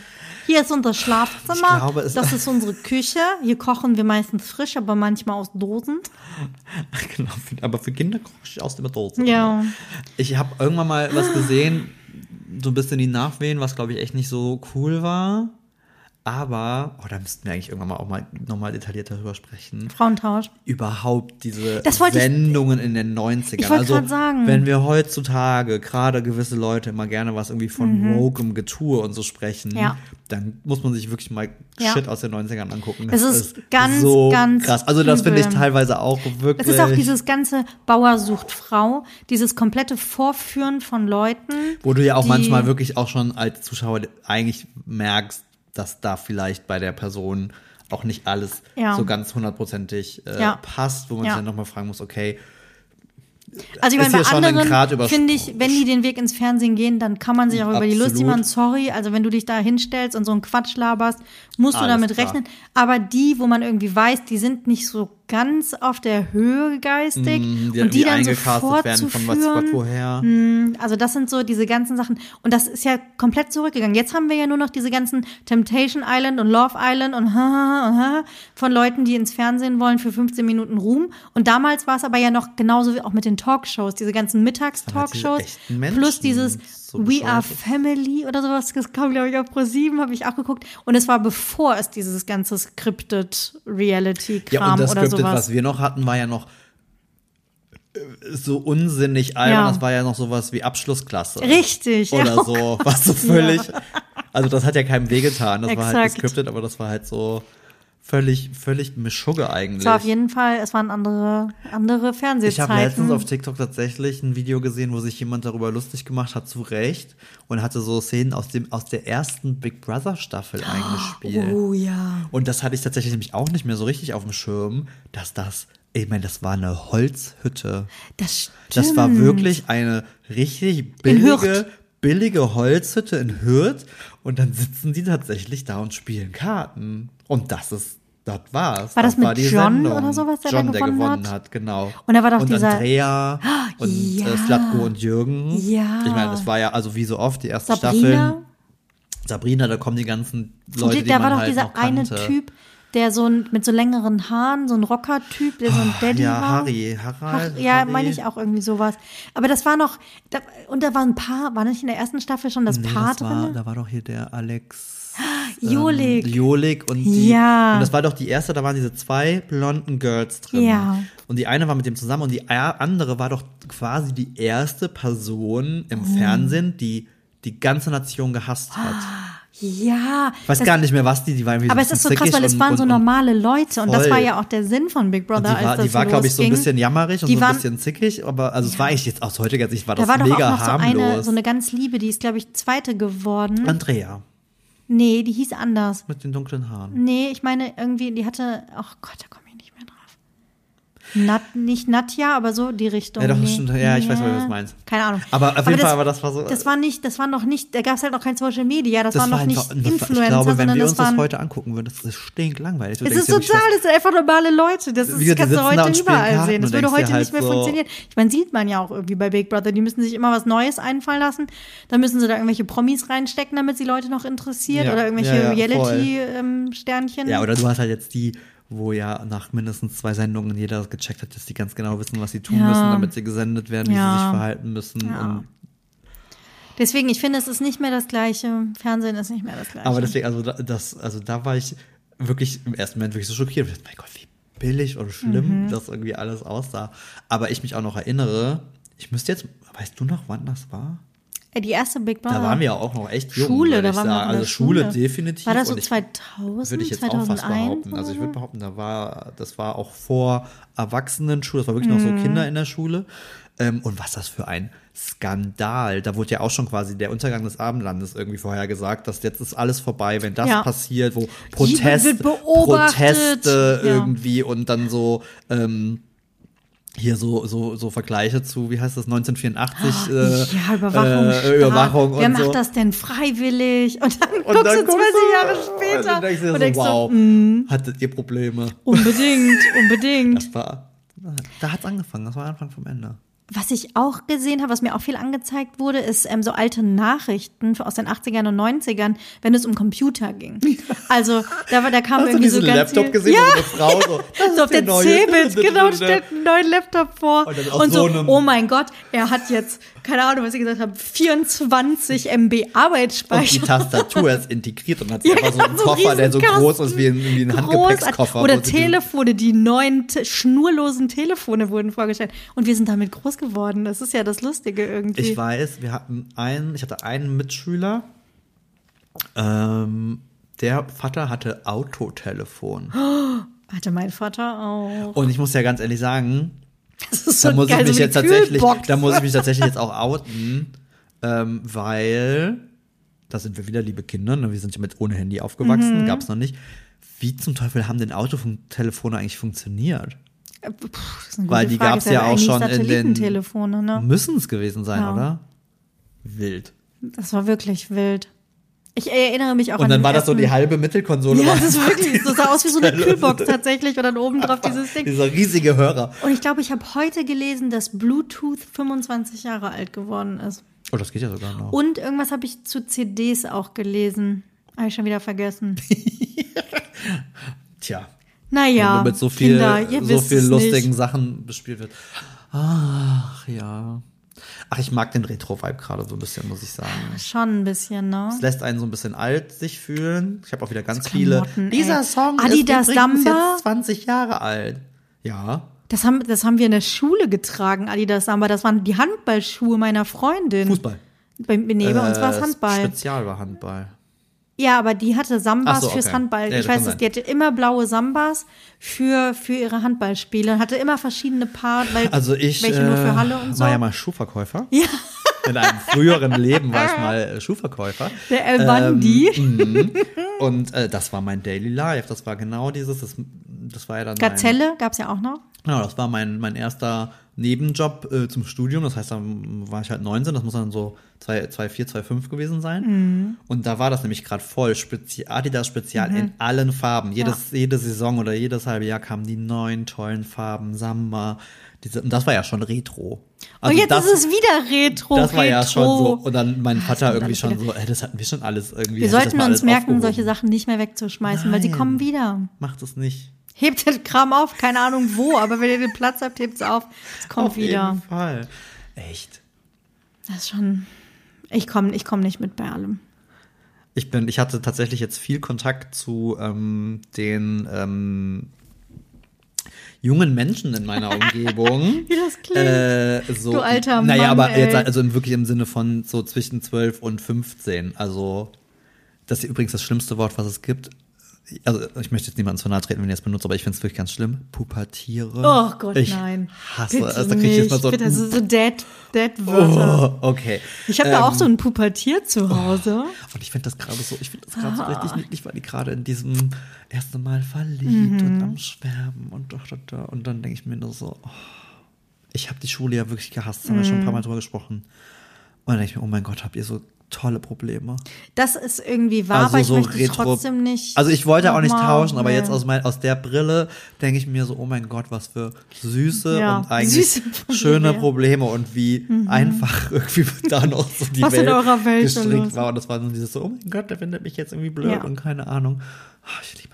Hier ist unser Schlafzimmer, glaube, das ist unsere Küche. Hier kochen wir meistens frisch, aber manchmal aus Dosen. Genau, aber für Kinder koche ich aus dem Dose. Ja. Ich habe irgendwann mal was gesehen, so ein bisschen die Nachwehen, was glaube ich echt nicht so cool war. Aber, oh, da müssten wir eigentlich irgendwann mal auch mal nochmal detailliert darüber sprechen. Frauentausch. Überhaupt diese Das wollte ich- Sendungen in den 90ern. Ich also, sagen. wenn wir heutzutage gerade gewisse Leute immer gerne was irgendwie von wokem Getue und so sprechen, Mhm. Ja. dann muss man sich wirklich mal Ja. Shit aus den 90ern angucken. Es Das ist ganz, so ganz krass. Also das finde ich teilweise auch wirklich. Es ist auch dieses ganze Bauer sucht Frau, dieses komplette Vorführen von Leuten. Wo du ja auch manchmal wirklich auch schon als Zuschauer eigentlich merkst, dass da vielleicht bei der Person auch nicht alles Ja. so ganz hundertprozentig äh, Ja. passt, wo man Ja. sich dann nochmal fragen muss, okay, Also ich meine, bei anderen finde ich, wenn die den Weg ins Fernsehen gehen, dann kann man sich auch über die Absolut. lustig machen. Sorry, also wenn du dich da hinstellst und so einen Quatsch laberst, musst du Alles damit klar. rechnen. Aber die, wo man irgendwie weiß, die sind nicht so ganz auf der Höhe geistig mh, die, und die dann so eingecastet werden von was vorzuführen, woher. also das sind so diese ganzen Sachen. Und das ist ja komplett zurückgegangen. Jetzt haben wir ja nur noch diese ganzen Temptation Island und Love Island und von Leuten, die ins Fernsehen wollen für 15 Minuten Ruhm. Und damals war es aber ja noch genauso wie auch mit den Talkshows, diese ganzen Mittagstalkshows. Plus dieses so We Are. Family oder sowas. Das kam, glaube ich, auf Pro7, habe ich auch geguckt. Und es war bevor es dieses ganze Scripted Ja, Reality-Kram und das oder Scripted, sowas. was wir noch hatten, war ja noch äh, so unsinnig albern. Ja. Das war ja noch sowas wie Abschlussklasse. Richtig, Oder ja. so, was so völlig. Also das hat ja keinem wehgetan. Das war halt Exakt. gescriptet, aber das war halt so völlig, völlig Mischugge eigentlich. Es war auf jeden Fall, es waren andere, andere Ich Fernsehzeiten. habe letztens auf TikTok tatsächlich ein Video gesehen, wo sich jemand darüber lustig gemacht hat, zu Recht, und hatte so Szenen aus dem aus der ersten Big Brother Staffel eingespielt. Oh ja. Und das hatte ich tatsächlich nämlich auch nicht mehr so richtig auf dem Schirm, dass das, ich meine, das war eine Holzhütte. Das stimmt. Das war wirklich eine richtig billige. Billige Holzhütte in Hürth. Und dann sitzen die tatsächlich da und spielen Karten. Und das ist, das war's. War das mit war die John Sendung. oder sowas, der da John, der gewonnen gewonnen hat? hat, genau. Und da war doch und dieser- Andrea und ja. äh, Slatko und Jürgen. Ja. Ich meine, das war ja also wie so oft die erste Staffel. Sabrina. Sabrina, da kommen die ganzen Leute, die da man war doch halt dieser eine. Typ, der so ein, mit so längeren Haaren, so ein Rocker-Typ, der so ein Daddy Ah, ja, war. Harry, Harald. Ach, ja, meine ich auch irgendwie sowas. Aber das war noch, da, und da war ein Paar, war nicht in der ersten Staffel schon das Nee, Paar das war, drin? da war doch hier der Alex. Jolik. Ähm, Jolik und die. Ja. Und das war doch die erste, da waren diese zwei blonden Girls drin. Ja. Und die eine war mit dem zusammen und die andere war doch quasi die erste Person im Oh. Fernsehen, die die ganze Nation gehasst hat. ja. Ich weiß das, gar nicht mehr, was die, die war irgendwie aber so es ist so krass, weil es waren und- so normale Leute und das war ja auch der Sinn von Big Brother, Und die war, als das die war glaube ich, so ein bisschen jammerig und Die so ein waren- bisschen zickig, aber also es war eigentlich jetzt aus heutiger Sicht war Da das war doch mega auch noch so harmlos. eine, so eine ganz liebe, die ist, glaube ich, zweite geworden. Andrea Nee, die hieß anders. mit den dunklen Haaren. Nee, ich meine irgendwie, die hatte, ach Gott, da komme ich nicht mehr drauf. Nat, nicht Nadja, aber so die Richtung. Ja, doch, das stimmt. Ja, ich weiß, was du meinst. Keine Ahnung. Aber auf jeden Fall, aber das war so- Das war nicht, das war noch nicht, da gab es halt noch kein Social Media, das, Das war noch nicht einfach, das Influencer, ich glaube, wenn wir das uns das heute angucken würden, das ist stinklangweilig. Es ist total, das sind einfach normale Leute. Das, ist, die kannst du da heute überall sehen. Das würde heute halt nicht mehr funktionieren. Ich meine, sieht man ja auch irgendwie bei Big Brother. Die müssen sich immer was Neues einfallen lassen. Dann müssen sie da irgendwelche Promis reinstecken, damit sie Leute noch interessiert. Oder irgendwelche. Reality-Sternchen. Ja, oder du hast halt jetzt die, wo ja nach mindestens zwei Sendungen jeder gecheckt hat, dass die ganz genau wissen, was sie tun Ja. müssen, damit sie gesendet werden, wie Ja. sie sich verhalten müssen. Ja. Deswegen, ich finde, es ist nicht mehr das Gleiche. Fernsehen ist nicht mehr das Gleiche. aber deswegen, also da, das, also da war ich wirklich im ersten Moment wirklich so schockiert. Ich dachte, mein Gott, wie billig und Mhm. schlimm das irgendwie alles aussah. Aber ich mich auch noch erinnere, ich müsste jetzt, weißt du noch, wann das war? Die erste Big Brother. Da waren wir ja auch noch echt jung, Schule, da ich waren wir sagen. der Also Schule, Schule. definitiv. War das so Und ich- 2000, Würde ich jetzt 2001? auch fast behaupten. Also ich würde behaupten, da war, das war auch vor Erwachsenenschule, das war wirklich noch so Mhm. Kinder in der Schule. Ähm, und was das für ein Skandal. Da wurde ja auch schon quasi der Untergang des Abendlandes irgendwie vorher gesagt, dass jetzt ist alles vorbei, wenn das Ja. passiert, wo Protest. Proteste Ja. irgendwie und dann so ähm, hier so, so, so Vergleiche zu, wie heißt das, 1984? äh, ja, Überwachung. äh. Überwachung Wer und macht so. das denn freiwillig? Und dann Und guckst dann du 20 Jahre und später dann denkst und so, denkst wow, mm, hattet ihr Probleme? unbedingt, unbedingt. Das war, da hat's angefangen, das war Anfang vom Ende. Was ich auch gesehen habe, was mir auch viel angezeigt wurde, ist ähm, so alte Nachrichten aus den 80ern und 90ern, wenn es um Computer ging. Also da, war, da kam Hast du irgendwie diesen so ganz Laptop viel, gesehen, ja, wo eine Frau so, das so auf der Cebit, genau, stellt einen neuen Laptop vor. Und Und, so, so einem- oh mein Gott, er hat jetzt, keine Ahnung, was ich gesagt habe, 24 MB Und die Arbeitsspeicher. Tastatur ist integriert und hat Ja, einfach so einen genau, so Koffer, der so groß ist wie ein, wie ein. Handgepäckskoffer. Oder Telefone, die neuen schnurlosen Telefone wurden vorgestellt. Und wir sind damit groß geworden. Das ist ja das Lustige irgendwie. Ich weiß, wir hatten einen, ich hatte einen Mitschüler, ähm, der Vater hatte Autotelefon. Hatte mein Vater auch. Und ich muss ja ganz ehrlich sagen, Das ist so da muss geil, ich mich so jetzt tatsächlich, da muss ich mich tatsächlich jetzt auch outen, ähm, weil da sind wir wieder, liebe Kinder, ne? wir sind ja mit ohne Handy Mhm. aufgewachsen, gab's noch nicht. Wie zum Teufel haben denn Autotelefone eigentlich funktioniert? Puh, das ist eine Weil die Frage. gab's ja auch schon in den- ne? Müssen es gewesen sein, Ja. oder? Wild. Das war wirklich wild. Ich erinnere mich auch an Und dann war das so die halbe Mittelkonsole. Ja, das ist wirklich, das sah aus wie so eine Kühlbox tatsächlich und dann oben drauf dieses Ding. Dieser riesige Hörer. Und ich glaube, ich habe heute gelesen, dass Bluetooth 25 Jahre alt geworden ist. Oh, das geht ja sogar noch. Und irgendwas habe ich zu CDs auch gelesen. Habe ich schon wieder vergessen. Tja, Naja, wenn mit so viel, Kinder, so viel lustigen nicht. Sachen bespielt wird. Ach ja. Ach, ich mag den Retro-Vibe gerade so ein bisschen, muss ich sagen. Schon ein bisschen, ne? Es lässt einen so ein bisschen alt sich fühlen. Ich habe auch wieder ganz viele. Dieser ey. Song Adidas ist übrigens Samba? jetzt 20 Jahre alt. Ja. Das haben, das haben wir in der Schule getragen, Adidas Samba. Das waren die Handballschuhe meiner Freundin. Fußball. Bei, nee, bei uns war es Äh, Handball. Spezial war Handball. Ja, aber die hatte Sambas so, fürs okay. Handball. Ja, ich weiß es, die hatte immer blaue Sambas für, für ihre Handballspiele und hatte immer verschiedene Part, weil Also ich welche nur für äh, Halle und so. war ja mal Schuhverkäufer. Ja. In einem früheren Leben war ich mal äh, Schuhverkäufer. Der El Bandi. Mhm. Und äh, das war mein Daily Life. Das war genau dieses, das, das war ja dann Gazelle gab's ja auch noch. Genau, das war mein, mein erster Nebenjob äh, zum Studium. Das heißt, dann war ich halt 19, das muss dann so 2,4, 2,5 gewesen sein. Mhm. Und da war das nämlich gerade voll. Spezi Adidas Spezial in allen Farben. Jedes, Jede Saison oder jedes halbe Jahr kamen die neuen tollen Farben, Samba. Diese, und das war ja schon Retro. Also und jetzt das, ist es wieder Retro. das war Retro. ja schon so. Und dann mein Vater kommt irgendwie schon wieder. so, ey, das hatten wir schon alles irgendwie. Wir sollten uns merken, aufgehoben. solche Sachen nicht mehr wegzuschmeißen, weil sie Nein. kommen wieder. Macht es nicht. Hebt den Kram auf, keine Ahnung wo, aber wenn ihr den Platz habt, hebt es auf. Es kommt Auf wieder. jeden Fall. Echt. Das ist schon. Ich komme ich komm nicht mit bei allem. Ich bin, ich hatte tatsächlich jetzt viel Kontakt zu ähm, den ähm, jungen Menschen in meiner Umgebung. Wie das klingt. Äh, so, Du alter Naja, Mann, aber jetzt ey. also im, wirklich im Sinne von so zwischen 12 und 15. Also, das ist übrigens das schlimmste Wort, was es gibt. Also, ich möchte jetzt niemandem zu nahe treten, wenn ihr es benutzt, aber ich finde es wirklich ganz schlimm. Pubertiere. Oh Gott, ich nein. hasse Bitte es. Da kriege ich jetzt mal so. Bitte, so, so Dead, Dead-Wörter. oh, okay. Ich habe da auch Ähm, so ein Pubertier zu Hause. Und ich finde das gerade so, ich finde das gerade so Ah. richtig niedlich, weil die gerade in diesem ersten Mal verliebt Mhm. und am Schwärmen und doch, doch, doch. Und dann denke ich mir nur so, oh, ich habe die Schule ja wirklich gehasst, haben wir schon ein Mhm. paar Mal drüber gesprochen. Und dann denke ich mir, oh mein Gott, habt ihr so tolle Probleme. Das ist irgendwie wahr, aber ich möchte es trotzdem nicht. Also ich wollte auch nicht tauschen, aber nee. jetzt aus, mein, aus der Brille denke ich mir so, oh mein Gott, was für süße Ja, und eigentlich süße Probleme, schöne. Mhm. Probleme und wie einfach irgendwie da noch so die Was in Welt eurer Welt so gestrickt war. Und das war so dieses so, oh mein Gott, der findet mich jetzt irgendwie blöd Ja. und keine Ahnung. Ah, ich liebe.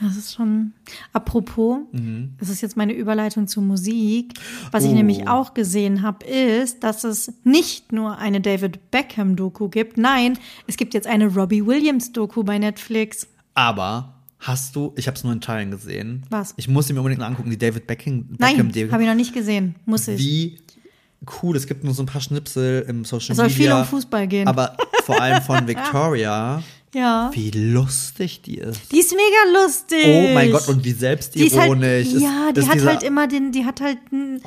Das ist schon. Apropos, Mhm. das ist jetzt meine Überleitung zur Musik. Was ich Oh. nämlich auch gesehen habe, ist, dass es nicht nur eine David Beckham-Doku gibt. Nein, es gibt jetzt eine Robbie Williams-Doku bei Netflix. Aber hast du, ich habe es nur in Teilen gesehen. Was? Ich muss sie mir unbedingt angucken, die David Beckham. Nein, habe ich noch nicht gesehen. Muss ich. wie cool. Es gibt nur so ein paar Schnipsel im Social Es soll Media. viel um Fußball gehen. Aber vor allem von Victoria. Ja. Wie lustig die ist. Die ist mega lustig. Oh mein Gott, und wie Die ist halt, selbstironisch. ja, die ist hat halt immer den, die hat halt einen,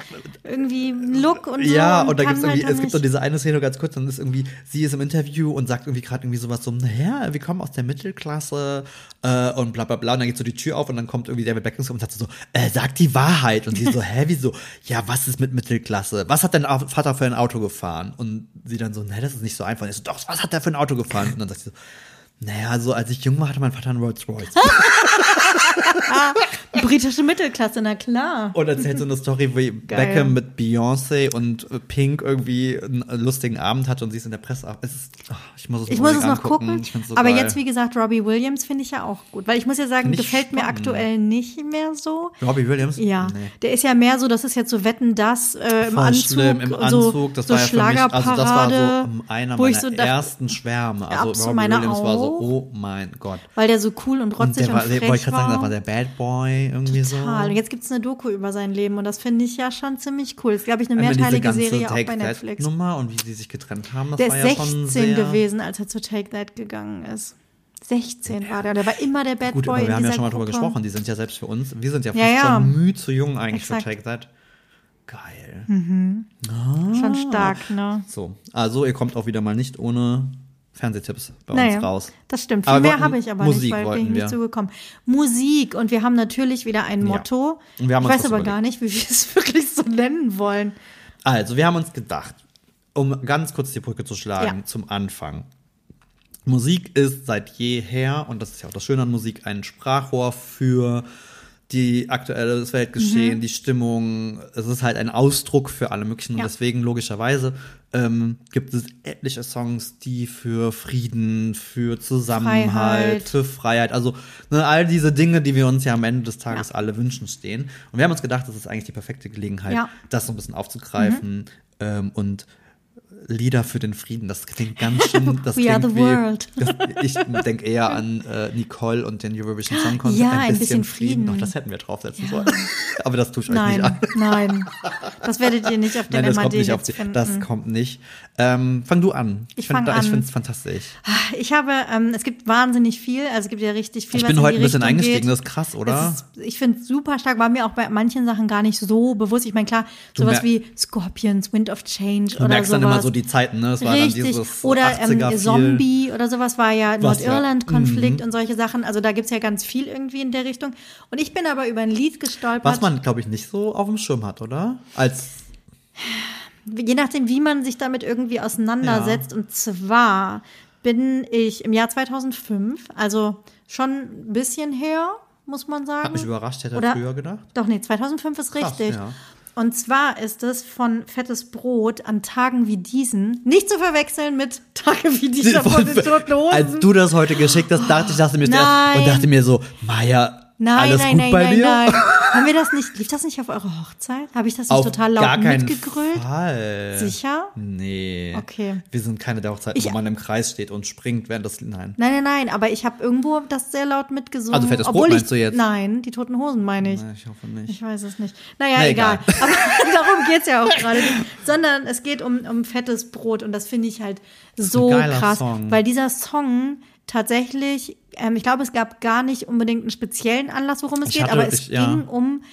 irgendwie einen Look und so. Ja, und da kann gibt's irgendwie, halt es gibt so diese eine Szene ganz kurz, dann ist irgendwie, sie ist im Interview und sagt irgendwie gerade irgendwie sowas so, naja, wir kommen aus der Mittelklasse äh, und bla bla bla. Und dann geht so die Tür auf und dann kommt irgendwie David Beckham und sagt so, äh, sag die Wahrheit. Und sie so, hä, wieso? Ja, was ist mit Mittelklasse? Was hat dein Vater für ein Auto gefahren? Und sie dann so, ne, das ist nicht so einfach. Und ich so, doch, was hat der für ein Auto gefahren? Und dann sagt sie so, naja, so als ich jung war, hatte mein Vater einen Rolls Royce. britische Mittelklasse, na klar. Und erzählt so eine Story, wie Beckham mit Beyoncé und Pink irgendwie einen lustigen Abend hatte und sie ist in der Presse. Es ist, ach, ich muss es, Ich muss es noch gucken. So aber geil. jetzt, wie gesagt, Robbie Williams finde ich ja auch gut. Weil ich muss ja sagen, gefällt mir spannend. aktuell nicht mehr so. Robbie Williams? Ja, Nee. der ist ja mehr so, das ist jetzt so Wetten, das äh, im Anzug. schlimm, im so, Anzug. Das so war ja für mich, also das war so einer meiner ersten Schwärme. Also Robbie meine Williams war so, auch. oh mein Gott. Weil der so cool und Und rotzig der und, war, der, frech wollte ich gerade war. sagen, war der Bad Boy irgendwie so. Total. Und jetzt gibt es eine Doku über sein Leben und das finde ich ja schon ziemlich cool. Es ist, glaube ich, eine mehrteilige Serie auch bei Netflix. Nummer und wie sie sich getrennt haben, das Der war ist ja schon 16 sehr gewesen, als er zu Take That gegangen ist. 16 war der. Der war immer der Bad Gut, Boy aber wir haben ja schon mal drüber Gruppe. gesprochen. Die sind ja selbst für uns, wir sind ja fast Ja, ja. schon müh zu jung eigentlich Exakt. für Take That. Geil. Schon stark, ne? So, also ihr kommt auch wieder mal nicht ohne Fernsehtipps bei Naja, uns raus. das stimmt. Viel wir mehr wollten- habe ich aber Musik nicht, weil bin ich wollten nicht zugekommen. Musik und wir haben natürlich wieder ein Motto. Haben ich weiß aber überlegt. gar nicht, wie wir es wirklich so nennen wollen. Also, wir haben uns gedacht, um ganz kurz die Brücke zu schlagen Ja. zum Anfang. Musik ist seit jeher, und das ist ja auch das Schöne an Musik, ein Sprachrohr für die aktuelle Weltgeschehen, Mhm. die Stimmung. Es ist halt ein Ausdruck für alle möglichen. Ja. Und deswegen, logischerweise, ähm, gibt es etliche Songs, die für Frieden, für Zusammenhalt, Freiheit. für Freiheit, also ne, all diese Dinge, die wir uns ja am Ende des Tages Ja. alle wünschen, stehen. Und wir haben uns gedacht, das ist eigentlich die perfekte Gelegenheit, Ja. das so ein bisschen aufzugreifen ähm, und Lieder für den Frieden. Das klingt ganz schön. Das We are the wie, world. Das, ich denke eher an äh, Nicole und den Eurovision Song Contest. Ja, ein bisschen Frieden. Doch, das hätten wir draufsetzen sollen. Aber das tue ich euch Nein, nicht an. nein. Das werdet ihr nicht auf den Nein, das kommt MAD nicht auf die, finden. Das kommt nicht. Ähm, fang du an. Ich Ich finde es fantastisch. Ich habe, ähm, es gibt wahnsinnig viel, also es gibt ja richtig viel, Ich bin in heute ein bisschen Richtung eingestiegen, geht. das ist krass, oder? Ist, ich finde es super stark, war mir auch bei manchen Sachen gar nicht so bewusst. Ich meine, klar, Du sowas wie Scorpions, Wind of Change Du oder merkst sowas. dann immer so die Zeiten, ne? Es war dann Richtig. dieses Oder 80er ähm. Zombie oder sowas war ja Was, ja. Nordirland-Konflikt Mhm. und solche Sachen. Also da gibt es ja ganz viel irgendwie in der Richtung. Und ich bin aber über ein Lied gestolpert. Was man, glaube ich, nicht so auf dem Schirm hat, oder? Als je nachdem, wie man sich damit irgendwie auseinandersetzt. Und zwar bin ich im Jahr 2005, also schon ein bisschen her, muss man sagen. hat mich überrascht, hätte Oder- früher gedacht. Doch, nee, 2005 ist Krass, richtig. ja. Und zwar ist es von Fettes Brot an Tagen wie diesen, nicht zu verwechseln mit Tage wie dieser von den Toten Hosen. Als du das heute geschickt hast, dachte ich, dachte mir Nein. und dachte mir so, Maya, Nein, alles nein, gut nein, bei nein, dir? nein. Haben wir das nicht, lief das nicht auf eurer Hochzeit? Habe ich das nicht Auf total laut gar keinen mitgegrölt? Fall. Sicher? Nee. Okay. Wir sind keine der Hochzeiten, Ich- wo man im Kreis steht und springt während das. Nein. Nein, nein, nein, aber ich habe irgendwo das sehr laut mitgesungen. Also Fettes Brot obwohl meinst ich, du jetzt? Nein, die Toten Hosen meine ich. Nein, Ich hoffe nicht. Ich weiß es nicht. Naja, Na, egal. egal. Aber darum geht's ja auch gerade nicht. Sondern es geht um, um fettes Brot und das finde ich halt so krass. Song. Weil dieser Song tatsächlich, ähm, ich glaube, es gab gar nicht unbedingt einen speziellen Anlass, worum es Ich geht, hatte- aber es ich- ja. ging um,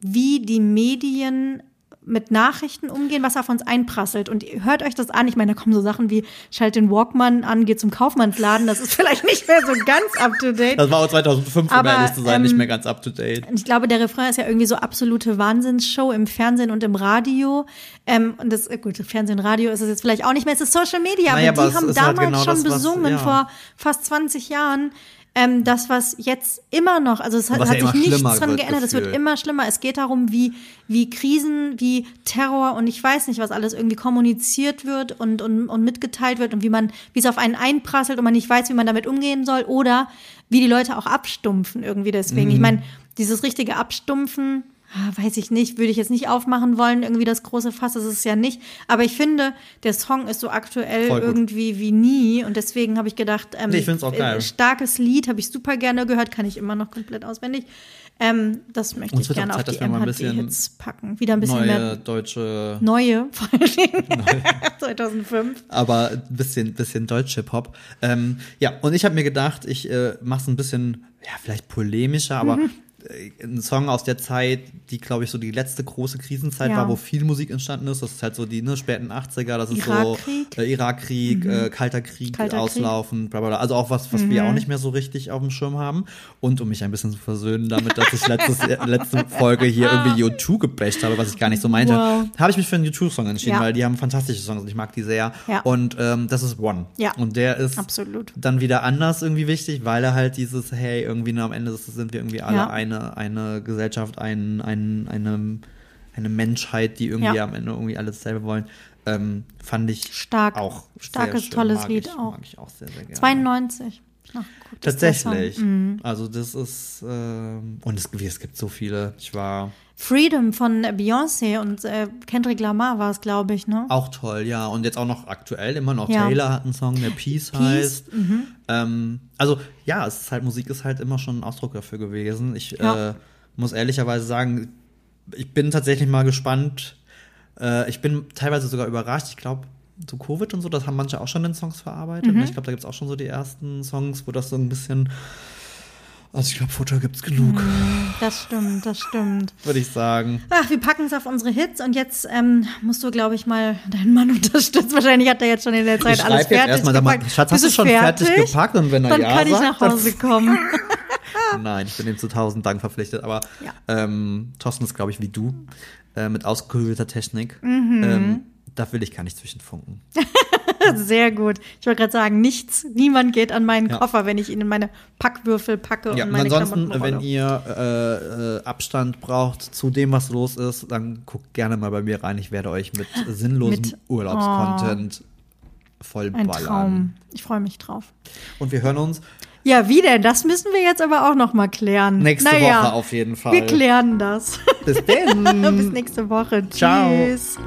wie die Medien mit Nachrichten umgehen, was auf uns einprasselt. Und ihr hört euch das an. Ich meine, da kommen so Sachen wie, schalt den Walkman an, geht zum Kaufmannsladen. Das ist vielleicht nicht mehr so ganz up to date. Das war auch 2005, um Aber, ehrlich zu sein, ähm, nicht mehr ganz up to date. Und ich glaube, der Refrain ist ja irgendwie so absolute Wahnsinnsshow im Fernsehen und im Radio. Ähm, und das, äh, gut, Fernsehen, Radio ist es jetzt vielleicht auch nicht mehr, es ist Social Media, Naja, aber die haben halt damals genau schon das, was- besungen ja. vor fast 20 Jahren. Ähm, das, was jetzt immer noch, also es hat, hat ja sich nichts dran geändert, es wird immer schlimmer. Es geht darum, wie, wie Krisen, wie Terror und ich weiß nicht, was alles irgendwie kommuniziert wird und, und, und mitgeteilt wird und wie man, wie es auf einen einprasselt und man nicht weiß, wie man damit umgehen soll oder wie die Leute auch abstumpfen irgendwie deswegen. Mhm. Ich meine, dieses richtige Abstumpfen weiß ich nicht, würde ich jetzt nicht aufmachen wollen, irgendwie das große Fass, das ist es ja nicht. Aber ich finde, der Song ist so aktuell irgendwie wie nie. Und deswegen habe ich gedacht, ähm, Nee, ich find's auch geil. äh, starkes Lied, habe ich super gerne gehört, kann ich immer noch komplett auswendig. Ähm, das möchte ich gerne auf Zeit, die ein bisschen MHD-Hits packen. Wieder ein bisschen Neue mehr deutsche, neue, vor allen Dingen 2005. aber ein bisschen, bisschen Deutsch-Hip-Hop. Ähm, ja, und ich habe mir gedacht, ich äh, mache es ein bisschen, ja, vielleicht polemischer, aber Mhm. ein Song aus der Zeit, die, glaube ich, so die letzte große Krisenzeit Ja. war, wo viel Musik entstanden ist. Das ist halt so die ne, späten 80er, das ist so äh, Irakkrieg, äh, Kalter Krieg, Kalter Krieg. auslaufen, bla bla bla. Also auch was, was wir auch nicht mehr so richtig auf dem Schirm haben. Und um mich ein bisschen zu versöhnen damit, dass ich letztes, letzte Folge hier irgendwie U2 gebasht habe, was ich gar nicht so meinte, Wow. habe ich mich für einen U2-Song entschieden, Ja. weil die haben fantastische Songs und ich mag die sehr. Ja. Und ähm, das ist One. Und der ist Absolut. dann wieder anders irgendwie wichtig, weil er halt dieses, hey, irgendwie nur am Ende sind wir irgendwie alle Ja. Eine, eine Gesellschaft, ein, ein, eine, eine Menschheit, die irgendwie Ja. am Ende irgendwie alles dasselbe wollen. Ähm, fand ich Stark. auch Starkes, tolles mag Lied ich, auch. Mag ich auch sehr, sehr gerne. 92. Ach, gut, Tatsächlich. Mhm. Also das ist ähm, und es, es gibt so viele. Ich war Freedom von Beyoncé und äh, Kendrick Lamar war es, glaube ich, ne? auch toll, ja. Und jetzt auch noch aktuell immer noch. Ja. Taylor hat einen Song, der Peace, heißt. mhm. Ähm, also ja, es ist halt Musik ist halt immer schon ein Ausdruck dafür gewesen. Ich Ja. äh, muss ehrlicherweise sagen, ich bin tatsächlich mal gespannt. Äh, ich bin teilweise sogar überrascht. Ich glaube, zu Covid und so, das haben manche auch schon in Songs verarbeitet. Mhm. Ich glaube, da gibt es auch schon so die ersten Songs, wo das so ein bisschen. Also ich glaube, Futter gibt's genug, Mhm. Das stimmt, das stimmt. würde ich sagen. Ach, wir packen es auf unsere Hits und jetzt ähm, musst du, glaube ich, mal deinen Mann unterstützen. Wahrscheinlich hat er jetzt schon in der Zeit Ich alles schreibe jetzt fertig erstmal, sag mal, gepackt. Schatz, Bist hast du schon fertig, gepackt? Und wenn er Dann ja kann ich sagt, nach dann- Hause kommen. Nein, ich bin ihm zu tausend Dank verpflichtet. Aber Ja. ähm, Thorsten ist, glaube ich, wie du, äh, mit ausgeklügelter Technik. Mhm. Ähm, da will ich gar nicht zwischenfunken. Sehr gut. Ich wollte gerade sagen, nichts, niemand geht an meinen Ja. Koffer, wenn ich ihn in meine Packwürfel packe Ja, und und meine ansonsten, Klamotten wenn ihr äh, äh, Abstand braucht zu dem, was los ist, dann guckt gerne mal bei mir rein. Ich werde euch mit sinnlosem Mit- Urlaubscontent voll Ein ballern. Traum. Ich freue mich drauf. Und wir hören uns Ja, wie denn? Das müssen wir jetzt aber auch noch mal klären. nächste naja, Woche auf jeden Fall. Wir klären das. Bis dann. Bis nächste Woche. Ciao. Tschüss.